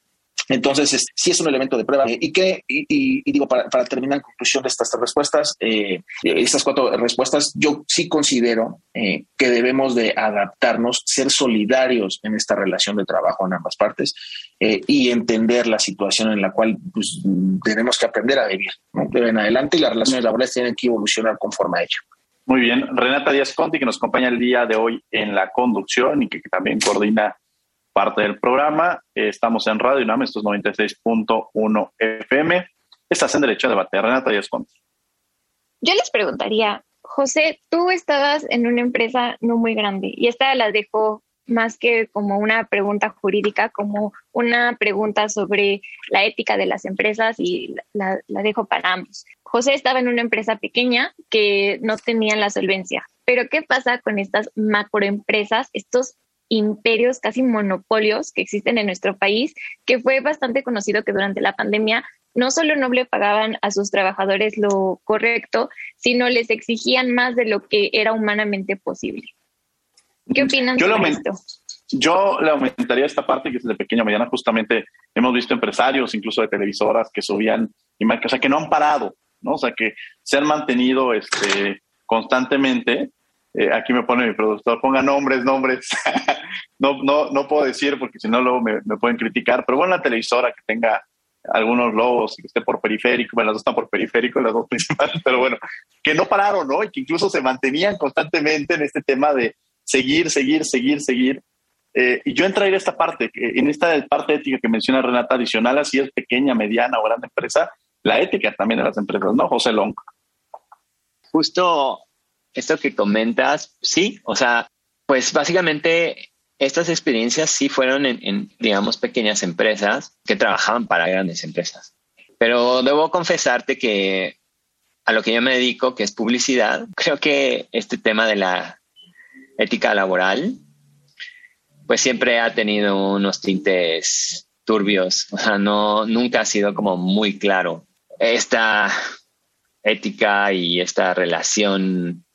[SPEAKER 11] Entonces, sí es un elemento de prueba. y que, y, digo, para, terminar en conclusión de estas respuestas, eh, estas cuatro respuestas, yo sí considero eh, que debemos de adaptarnos, ser solidarios en esta relación de trabajo en ambas partes eh, y entender la situación en la cual pues, tenemos que aprender a vivir. ¿no? De en adelante y las relaciones laborales tienen que evolucionar conforme a ello.
[SPEAKER 1] Muy bien. Renata Díaz Conti, que nos acompaña el día de hoy en la conducción y que también coordina parte del programa. estamos en Radio UNAM, esto es 96.1 FM. Estás en Derecho a Debate. Renata Díaz Conti.
[SPEAKER 2] Yo les preguntaría, José, tú estabas en una empresa no muy grande y esta la dejo más que como una pregunta jurídica, como una pregunta sobre la ética de las empresas y la, la, dejo para ambos. José estaba en una empresa pequeña que no tenía la solvencia, pero ¿qué pasa con estas macroempresas, estos imperios, casi monopolios que existen en nuestro país, que fue bastante conocido que durante la pandemia no solo no le pagaban a sus trabajadores lo correcto, sino les exigían más de lo que era humanamente posible. ¿Qué opinan
[SPEAKER 1] yo
[SPEAKER 2] sobre esto?
[SPEAKER 1] Yo le aumentaría esta parte que es de pequeña a mediana. Justamente hemos visto empresarios, incluso de televisoras, que subían o sea, que no han parado, ¿no? O sea, que se han mantenido este, constantemente eh, aquí me pone mi productor, ponga nombres, nombres. no, no, no puedo decir porque si no luego me, me, pueden criticar, pero bueno, la televisora que tenga algunos logos que esté por periférico, bueno, las dos están por periférico, las dos principales, pero bueno, que no pararon, ¿no? Y que incluso se mantenían constantemente en este tema de seguir, seguir, seguir, seguir. Eh, y yo entraría en esta parte, en esta parte ética que menciona Renata, adicional, así es pequeña, mediana o grande empresa, la ética también de las empresas, ¿no? José Long.
[SPEAKER 12] Justo esto que comentas, sí, o sea, pues básicamente estas experiencias sí fueron en, digamos, pequeñas empresas que trabajaban para grandes empresas. Pero debo confesarte que a lo que yo me dedico, que es publicidad, creo que este tema de la ética laboral, pues siempre ha tenido unos tintes turbios, o sea, no, nunca ha sido como muy claro esta ética y esta relación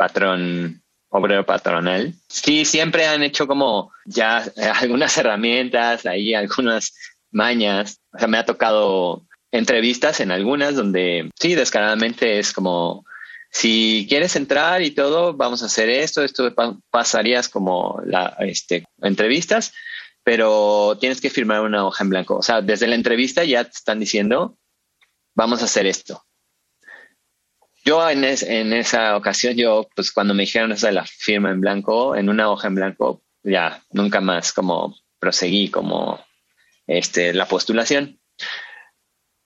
[SPEAKER 12] patrón obrero patronal. Sí, siempre han hecho como ya algunas herramientas, ahí algunas mañas. O sea, me ha tocado entrevistas en algunas donde sí, descaradamente es como, si quieres entrar y todo, vamos a hacer esto, esto pasarías como la, este, entrevistas, pero tienes que firmar una hoja en blanco. O sea, desde la entrevista ya te están diciendo, vamos a hacer esto. Yo en, en esa ocasión, yo, pues cuando me dijeron eso de la firma en blanco, en una hoja en blanco, ya nunca más como proseguí como este, la postulación.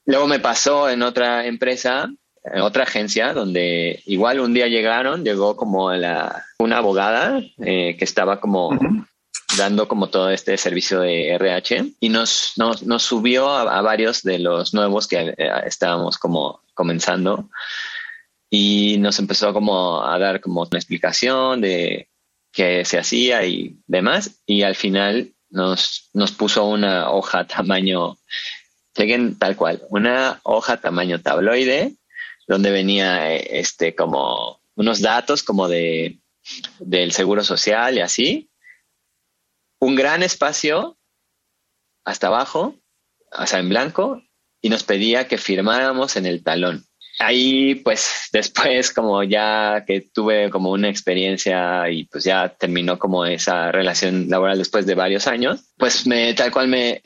[SPEAKER 12] Luego me pasó en otra empresa, en otra agencia, donde igual un día llegaron, llegó como la, una abogada eh, que estaba como dando como todo este servicio de RH y nos, nos, nos subió a, a, varios de los nuevos que eh, estábamos como comenzando y nos empezó como a dar como una explicación de qué se hacía y demás y al final nos, nos puso una hoja tamaño, lleguen tal cual, una hoja tamaño tabloide donde venía eh, este como unos datos como de del seguro social y así, un gran espacio hasta abajo, sea, en blanco, y nos pedía que firmáramos en el talón ahí pues después como ya que tuve como una experiencia y pues ya terminó como esa relación laboral después de varios años, pues me tal cual me,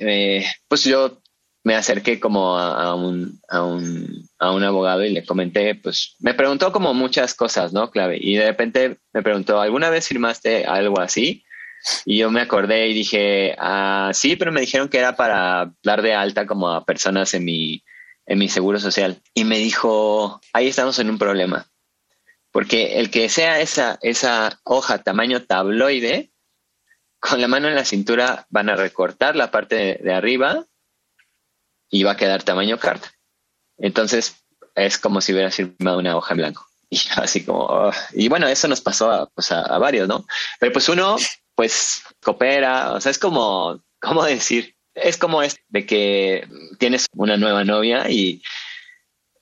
[SPEAKER 12] pues yo me acerqué como a, un, a, un, a un abogado y le comenté, pues me preguntó como muchas cosas, ¿no? Clave. Y de repente me preguntó, ¿alguna vez firmaste algo así? Y yo me acordé y dije, ah, sí, pero me dijeron que era para dar de alta como a personas en mi, en mi seguro social y me dijo, ahí estamos en un problema. Porque el que sea esa, esa hoja tamaño tabloide, con la mano en la cintura van a recortar la parte de, arriba y va a quedar tamaño carta. Entonces es como si hubiera firmado una hoja en blanco. Y así como, oh, y bueno, eso nos pasó a, pues a, varios, ¿no? Pero pues uno, pues coopera, o sea, es como, ¿cómo decir? Es como es de que tienes una nueva novia y,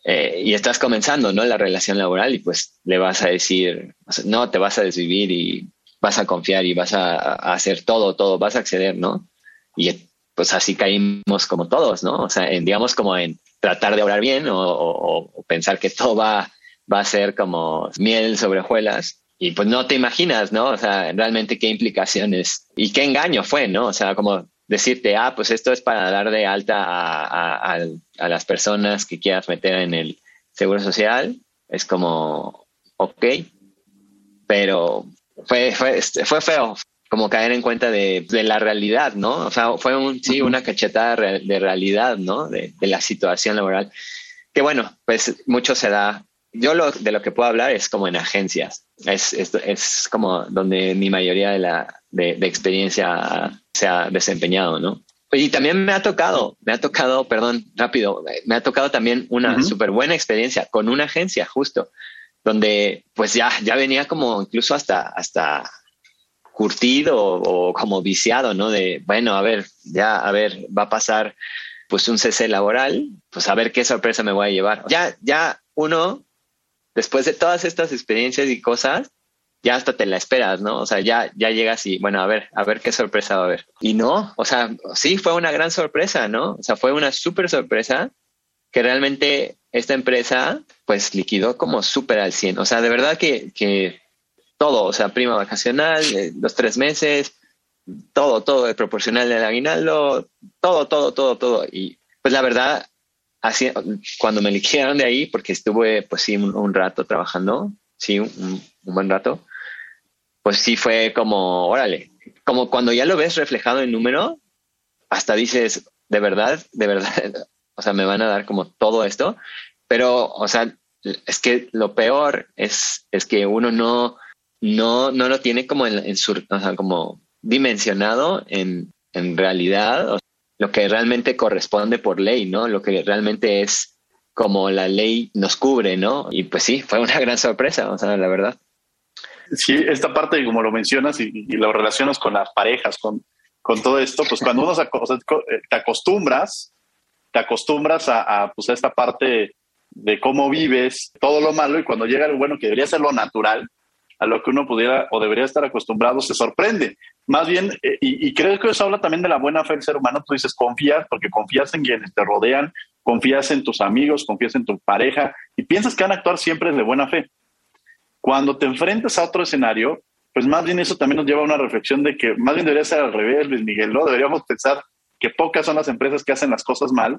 [SPEAKER 12] eh, y estás comenzando, ¿no? La relación laboral y pues le vas a decir, no, te vas a desvivir y vas a confiar y vas a, hacer todo, todo, vas a acceder, ¿no? Y pues así caímos como todos, ¿no? O sea, digamos como en tratar de obrar bien o, pensar que todo va, va a ser como miel sobre hojuelas y pues no te imaginas, ¿no? O sea, realmente qué implicaciones y qué engaño fue, ¿no? O sea, como decirte, ah, pues esto es para dar de alta a, a las personas que quieras meter en el seguro social, es como, ok, pero fue, fue, este, fue feo como caer en cuenta de, de, la realidad, ¿no? O sea, fue un, sí, una cachetada de realidad, ¿no? De, de, la situación laboral. Que bueno, pues mucho se da. Yo lo, de lo que puedo hablar es como en agencias. Es, es, es como donde mi mayoría de la de, de, experiencia se ha desempeñado, ¿no? Y también me ha tocado, me ha tocado, perdón, rápido, me ha tocado también una súper buena experiencia con una agencia, justo donde pues ya, ya venía como incluso hasta, hasta curtido o, como viciado, ¿no? De, bueno, a ver, ya, a ver, va a pasar pues un cese laboral, pues a ver qué sorpresa me voy a llevar. Ya, ya uno, después de todas estas experiencias y cosas, ya hasta te la esperas, ¿no? O sea, ya, ya llegas y, bueno, a ver, a ver qué sorpresa va a haber. Y no, o sea, sí, fue una gran sorpresa, ¿no? O sea, fue una súper sorpresa que realmente esta empresa pues liquidó como súper al 100. O sea, de verdad que, que todo, o sea, prima vacacional, eh, los tres meses, todo, todo, el proporcional del aguinaldo, todo, todo, todo, todo. Y pues la verdad, así, cuando me liquidaron de ahí, porque estuve pues sí un, rato trabajando, sí, un, un, buen rato, pues sí fue como, órale, como cuando ya lo ves reflejado en número, hasta dices, de verdad, de verdad, o sea, me van a dar como todo esto, pero, o sea, es que lo peor es, es que uno no, no, no lo tiene como en, su, o sea, como dimensionado en, en realidad, lo que realmente corresponde por ley, ¿no? Lo que realmente es como la ley nos cubre, ¿no? Y pues sí, fue una gran sorpresa, o sea, la verdad.
[SPEAKER 1] Sí, esta parte, como lo mencionas y, lo relacionas con las parejas, con, con todo esto, pues cuando uno se, te acostumbras te acostumbras a, pues, a esta parte de cómo vives, todo lo malo, y cuando llega lo bueno, que debería ser lo natural, a lo que uno pudiera o debería estar acostumbrado, se sorprende. Más bien, eh, y, creo que eso habla también de la buena fe del ser humano, tú dices, confías, porque confías en quienes te rodean, confías en tus amigos, confías en tu pareja, y piensas que van a actuar siempre de buena fe. Cuando te enfrentas a otro escenario, pues más bien eso también nos lleva a una reflexión de que más bien debería ser al revés, Luis Miguel, ¿no? Deberíamos pensar que pocas son las empresas que hacen las cosas mal,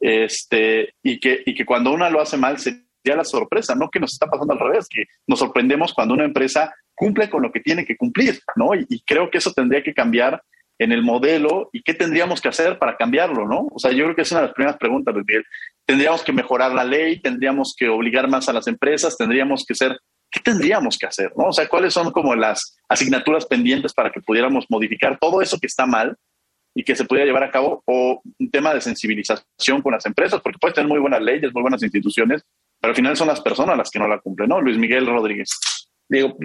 [SPEAKER 1] este, y, que, y que cuando una lo hace mal sería la sorpresa, no que nos está pasando al revés, que nos sorprendemos cuando una empresa cumple con lo que tiene que cumplir, ¿no? Y, creo que eso tendría que cambiar en el modelo y qué tendríamos que hacer para cambiarlo, ¿no? O sea, yo creo que es una de las primeras preguntas, Miguel. Tendríamos que mejorar la ley, tendríamos que obligar más a las empresas, tendríamos que ser, ¿qué tendríamos que hacer, no? O sea, ¿cuáles son como las asignaturas pendientes para que pudiéramos modificar todo eso que está mal y que se pudiera llevar a cabo, o un tema de sensibilización con las empresas, porque puede tener muy buenas leyes, muy buenas instituciones, pero al final son las personas las que no la cumplen, ¿no? Luis Miguel Rodríguez.
[SPEAKER 11] Digo,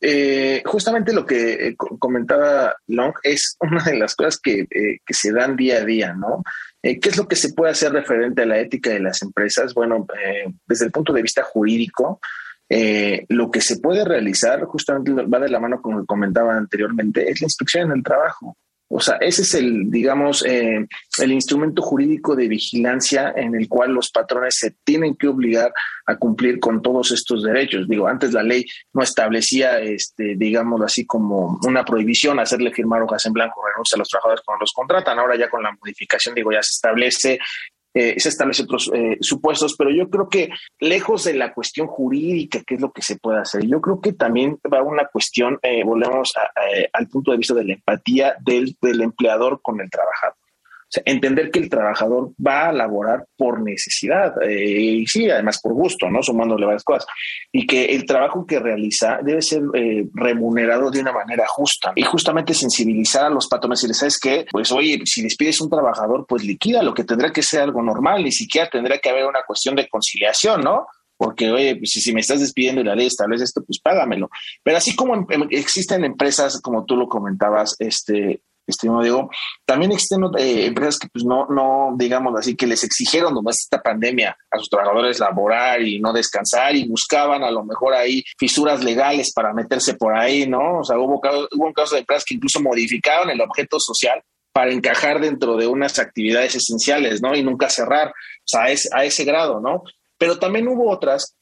[SPEAKER 11] eh, justamente lo que eh, comentaba Long es una de las cosas que, eh, que se dan día a día, ¿no? ¿Qué es lo que se puede hacer referente a la ética de las empresas? Bueno, desde el punto de vista jurídico, lo que se puede realizar, justamente va de la mano con lo que comentaba anteriormente, es la inspección en el trabajo. O sea, ese es el, digamos, eh, el instrumento jurídico de vigilancia en el cual los patrones se tienen que obligar a cumplir con todos estos derechos. Digo, antes la ley no establecía, este, digamos así, como una prohibición hacerle firmar hojas en blanco renuncia a los trabajadores cuando los contratan. Ahora ya con la modificación, digo, ya se establece eh, se establecen otros eh, supuestos, pero yo creo que lejos de la cuestión jurídica, qué es lo que se puede hacer, yo creo que también va una cuestión, eh, volvemos al punto de vista de la empatía del empleador con el trabajador. Entender que el trabajador va a laborar por necesidad eh, y sí, además por gusto, ¿no? Sumándole varias cosas. Y que el trabajo que realiza debe ser eh, remunerado de una manera justa y justamente sensibilizar a los patrones y les sabes que, pues, oye, si despides un trabajador, pues liquida lo que tendrá que ser algo normal, ni siquiera tendrá que haber una cuestión de conciliación, ¿no? porque, oye, pues, si, me estás despidiendo y la ley establece esto, pues págamelo. Pero así como existen empresas, como tú lo comentabas, este, estimado Diego, también existen eh, empresas que pues no, no, digamos así, que les exigieron nomás esta pandemia a sus trabajadores laborar y no descansar y buscaban a lo mejor ahí fisuras legales para meterse por ahí, ¿no? O sea, hubo, hubo un caso de empresas que incluso modificaron el objeto social para encajar dentro de unas actividades esenciales, ¿no? Y nunca cerrar, o sea, a ese grado, ¿no? Pero también hubo otras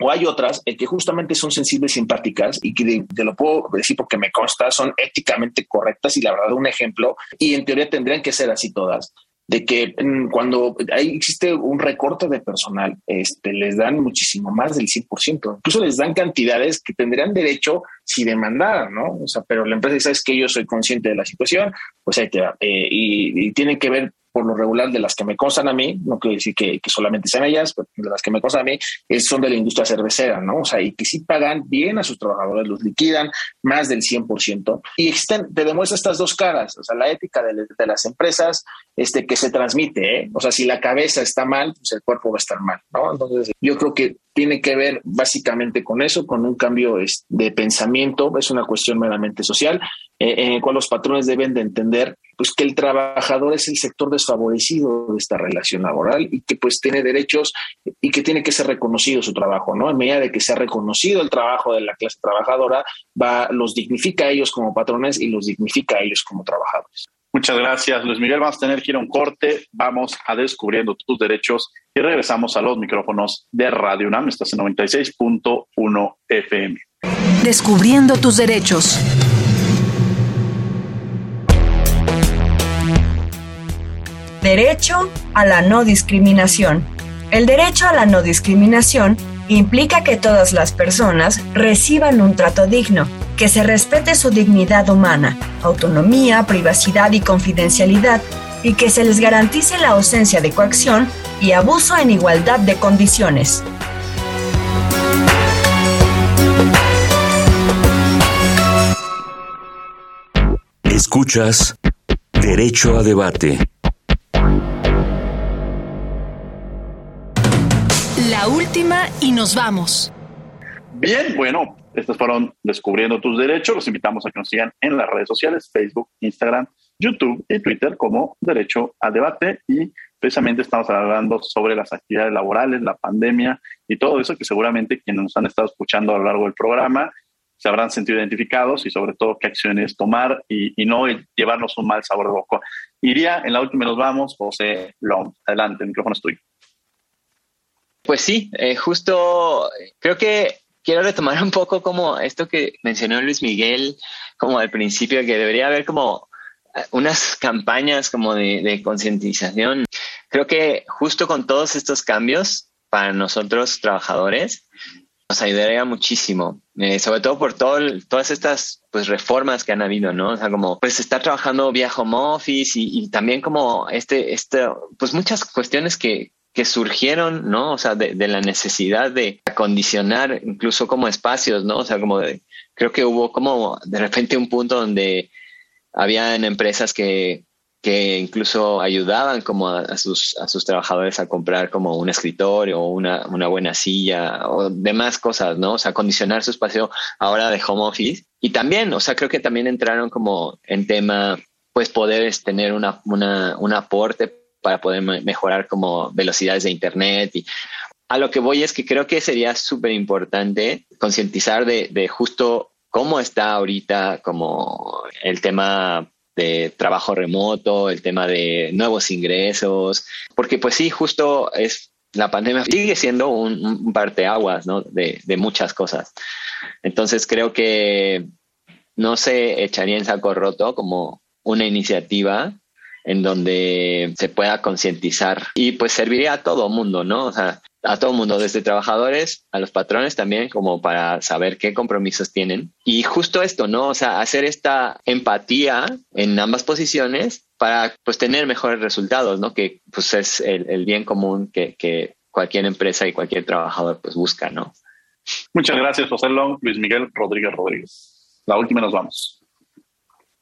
[SPEAKER 11] o hay otras eh, que justamente son sensibles y simpáticas y que te lo puedo decir porque me consta, son éticamente correctas y la verdad un ejemplo, y en teoría tendrían que ser así todas, de que mm, cuando hay, existe un recorte de personal, este, les dan muchísimo más del 100%, incluso les dan cantidades que tendrían derecho si demandaran, ¿no? O sea, pero la empresa dice, es que yo soy consciente de la situación, pues ahí te va. Eh, y, y tienen que ver por lo regular de las que me constan a mí, no quiero decir que, solamente sean ellas, pero de las que me constan a mí, son de la industria cervecera, ¿no? O sea, y que sí pagan bien a sus trabajadores, los liquidan más del 100%. Y existen, te demuestra estas dos caras, o sea, la ética de, las empresas este, que se transmite, ¿eh? O sea, si la cabeza está mal, pues el cuerpo va a estar mal, ¿no? Entonces, yo creo que tiene que ver básicamente con eso, con un cambio de pensamiento, es una cuestión meramente social, eh, en el cual los patrones deben de entender pues que el trabajador es el sector desfavorecido de esta relación laboral y que pues tiene derechos y que tiene que ser reconocido su trabajo, ¿no? En medida de que sea reconocido el trabajo de la clase trabajadora, va, los dignifica a ellos como patrones y los dignifica a ellos como trabajadores.
[SPEAKER 1] Muchas gracias, Luis Miguel. Vamos a tener que ir a un corte. Vamos a Descubriendo tus Derechos y regresamos a los micrófonos de Radio UNAM. Estás en 96.1 FM.
[SPEAKER 3] Descubriendo tus derechos.
[SPEAKER 13] Derecho a la no discriminación. El derecho a la no discriminación implica que todas las personas reciban un trato digno, que se respete su dignidad humana, autonomía, privacidad y confidencialidad, y que se les garantice la ausencia de coacción y abuso en igualdad de condiciones.
[SPEAKER 9] Escuchas Derecho a Debate.
[SPEAKER 3] Última y nos vamos.
[SPEAKER 1] Bien, bueno, estos fueron Descubriendo tus Derechos. Los invitamos a que nos sigan en las redes sociales, Facebook, Instagram, YouTube y Twitter como Derecho al Debate. Y precisamente estamos hablando sobre las actividades laborales, la pandemia y todo eso que seguramente quienes nos han estado escuchando a lo largo del programa se habrán sentido identificados y sobre todo qué acciones tomar y, no llevarnos un mal sabor de boca. Iría, en la última nos vamos, José Long. Adelante, el micrófono es tuyo.
[SPEAKER 12] Pues sí, eh, justo creo que quiero retomar un poco como esto que mencionó Luis Miguel, como al principio, que debería haber como eh, unas campañas como de, concientización. Creo que justo con todos estos cambios para nosotros trabajadores nos ayudaría muchísimo, eh, sobre todo por todo, todas estas pues reformas que han habido, ¿no? O sea, como pues estar trabajando vía home office y, y también como este, este, pues muchas cuestiones que, que surgieron, ¿no? O sea, de, la necesidad de acondicionar incluso como espacios, ¿no? O sea, como de, creo que hubo como de repente un punto donde habían empresas que, que incluso ayudaban como a, sus, a sus trabajadores a comprar como un escritorio o una, una buena silla o demás cosas, ¿no? O sea, acondicionar su espacio ahora de home office. Y también, o sea, creo que también entraron como en tema, pues poder tener una, una, un aporte para poder mejorar como velocidades de Internet. Y a lo que voy es que creo que sería súper importante concientizar de, de justo cómo está ahorita como el tema de trabajo remoto, el tema de nuevos ingresos, porque pues sí, justo es la pandemia sigue siendo un, un parteaguas ¿no? de, de, muchas cosas. Entonces creo que no se echaría en saco roto como una iniciativa en donde se pueda concientizar y pues serviría a todo mundo, ¿no? O sea, a todo mundo, desde trabajadores a los patrones también, como para saber qué compromisos tienen. Y justo esto, ¿no? O sea, hacer esta empatía en ambas posiciones para pues tener mejores resultados, ¿no? Que pues es el, bien común que, que, cualquier empresa y cualquier trabajador pues busca, ¿no?
[SPEAKER 1] Muchas gracias, José Long, Luis Miguel Rodríguez Rodríguez. La última nos vamos.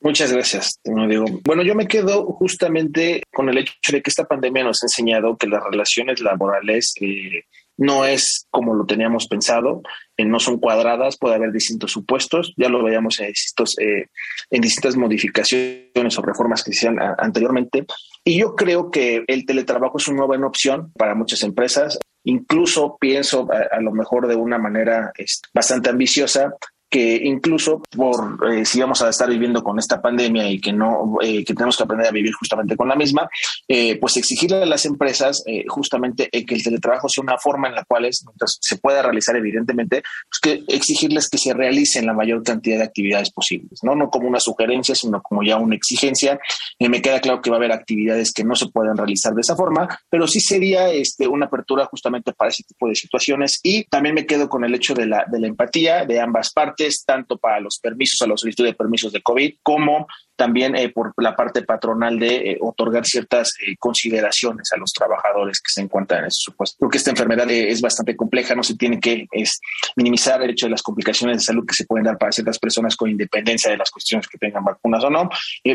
[SPEAKER 11] Muchas gracias, digo. Bueno, yo me quedo justamente con el hecho de que esta pandemia nos ha enseñado que las relaciones laborales eh, no es como lo teníamos pensado, eh, no son cuadradas, puede haber distintos supuestos, ya lo veíamos en, distintos, eh, en distintas modificaciones o reformas que se hicieron anteriormente. Y yo creo que el teletrabajo es una buena opción para muchas empresas. Incluso pienso a, lo mejor de una manera este, bastante ambiciosa incluso por eh, si vamos a estar viviendo con esta pandemia y que no eh, que tenemos que aprender a vivir justamente con la misma, eh, pues exigirle a las empresas justamente que el teletrabajo sea una forma en la cual se pueda realizar evidentemente, pues que exigirles que se realicen la mayor cantidad de actividades posibles, no no como una sugerencia, sino como ya una exigencia. me queda claro que va a haber actividades que no se pueden realizar de esa forma, pero sí sería este, una apertura justamente para ese tipo de situaciones. Y también me quedo con el hecho de la empatía de ambas partes tanto para los permisos, a la solicitud de permisos de COVID, como también eh, por la parte patronal de eh, otorgar ciertas eh, consideraciones a los trabajadores que se encuentran en ese supuesto. Porque esta enfermedad es bastante compleja, no se tiene que es, minimizar el hecho de las complicaciones de salud que se pueden dar para ciertas personas con independencia de las cuestiones que tengan vacunas o no,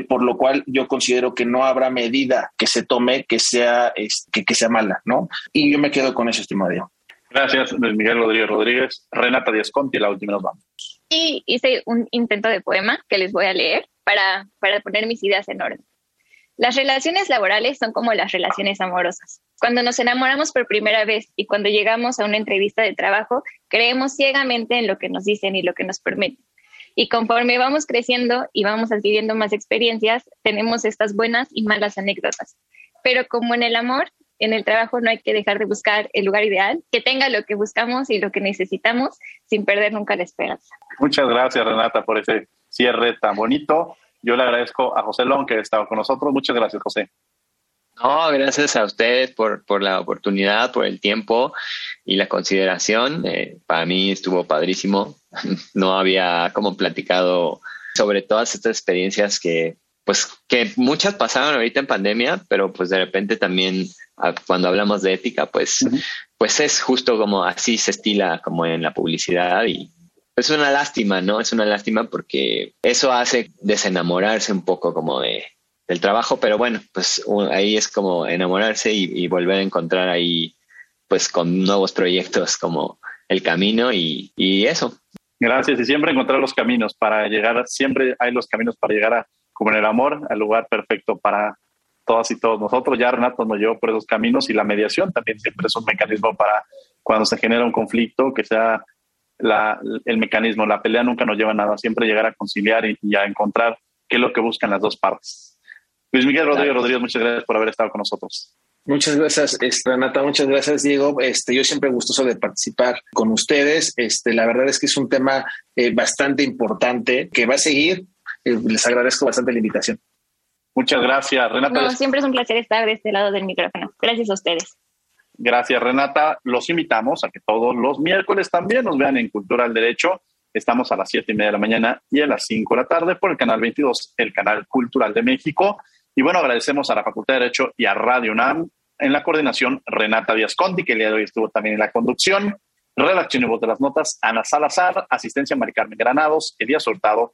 [SPEAKER 11] por lo cual yo considero que no habrá medida que se tome que sea, que, que sea mala, ¿no? Y yo me quedo con eso, estimado.
[SPEAKER 1] Gracias, Luis Miguel Rodríguez Rodríguez. Renata Díaz Conti, la última nos vamos.
[SPEAKER 2] Hice un intento de poema que les voy a leer para, para poner mis ideas en orden. Las relaciones laborales son como las relaciones amorosas. Cuando nos enamoramos por primera vez y cuando llegamos a una entrevista de trabajo, creemos ciegamente en lo que nos dicen y lo que nos permiten. Y conforme vamos creciendo y vamos adquiriendo más experiencias, tenemos estas buenas y malas anécdotas. Pero como en el amor, en el trabajo no hay que dejar de buscar el lugar ideal, que tenga lo que buscamos y lo que necesitamos sin perder nunca la esperanza.
[SPEAKER 1] Muchas gracias, Renata, por ese cierre tan bonito. Yo le agradezco a José Long que ha estado con nosotros. Muchas gracias, José.
[SPEAKER 12] No, gracias a ustedes por, por la oportunidad, por el tiempo y la consideración. Eh, para mí estuvo padrísimo. No había como platicado sobre todas estas experiencias que, pues, que muchas pasaron ahorita en pandemia, pero pues de repente también cuando hablamos de ética, pues, pues es justo como así se estila como en la publicidad y es una lástima, ¿no? Es una lástima porque eso hace desenamorarse un poco como de, del trabajo, pero bueno, pues ahí es como enamorarse y, volver a encontrar ahí, pues con nuevos proyectos como el camino y, y eso.
[SPEAKER 1] Gracias y siempre encontrar los caminos para llegar, siempre hay los caminos para llegar a, como en el amor, al lugar perfecto para todas y todos nosotros. Ya Renato nos llevó por esos caminos y la mediación también siempre es un mecanismo para cuando se genera un conflicto, que sea el mecanismo. La pelea nunca nos lleva a nada, siempre llegar a conciliar y, a encontrar qué es lo que buscan las dos partes. Luis Miguel Rodríguez Rodríguez, muchas gracias por haber estado con nosotros.
[SPEAKER 11] Muchas gracias, este, Renata. Muchas gracias, Diego. Este, yo siempre gustoso de participar con ustedes. Este, la verdad es que es un tema eh, bastante importante que va a seguir. Eh, les agradezco bastante la invitación.
[SPEAKER 1] Muchas gracias, Renata.
[SPEAKER 2] siempre es un placer estar de este lado del micrófono. Gracias a ustedes.
[SPEAKER 1] Gracias, Renata. Los invitamos a que todos los miércoles también nos vean en Cultura del Derecho. Estamos a las siete y media de la mañana y a las 5 de la tarde por el canal 22, el canal cultural de México. Y bueno, agradecemos a la Facultad de Derecho y a Radio UNAM en la coordinación Renata Díaz Conti, que el día de hoy estuvo también en la conducción. Redacción y voz de las notas, Ana Salazar, asistencia Mari Carmen Granados, Elías Hurtado,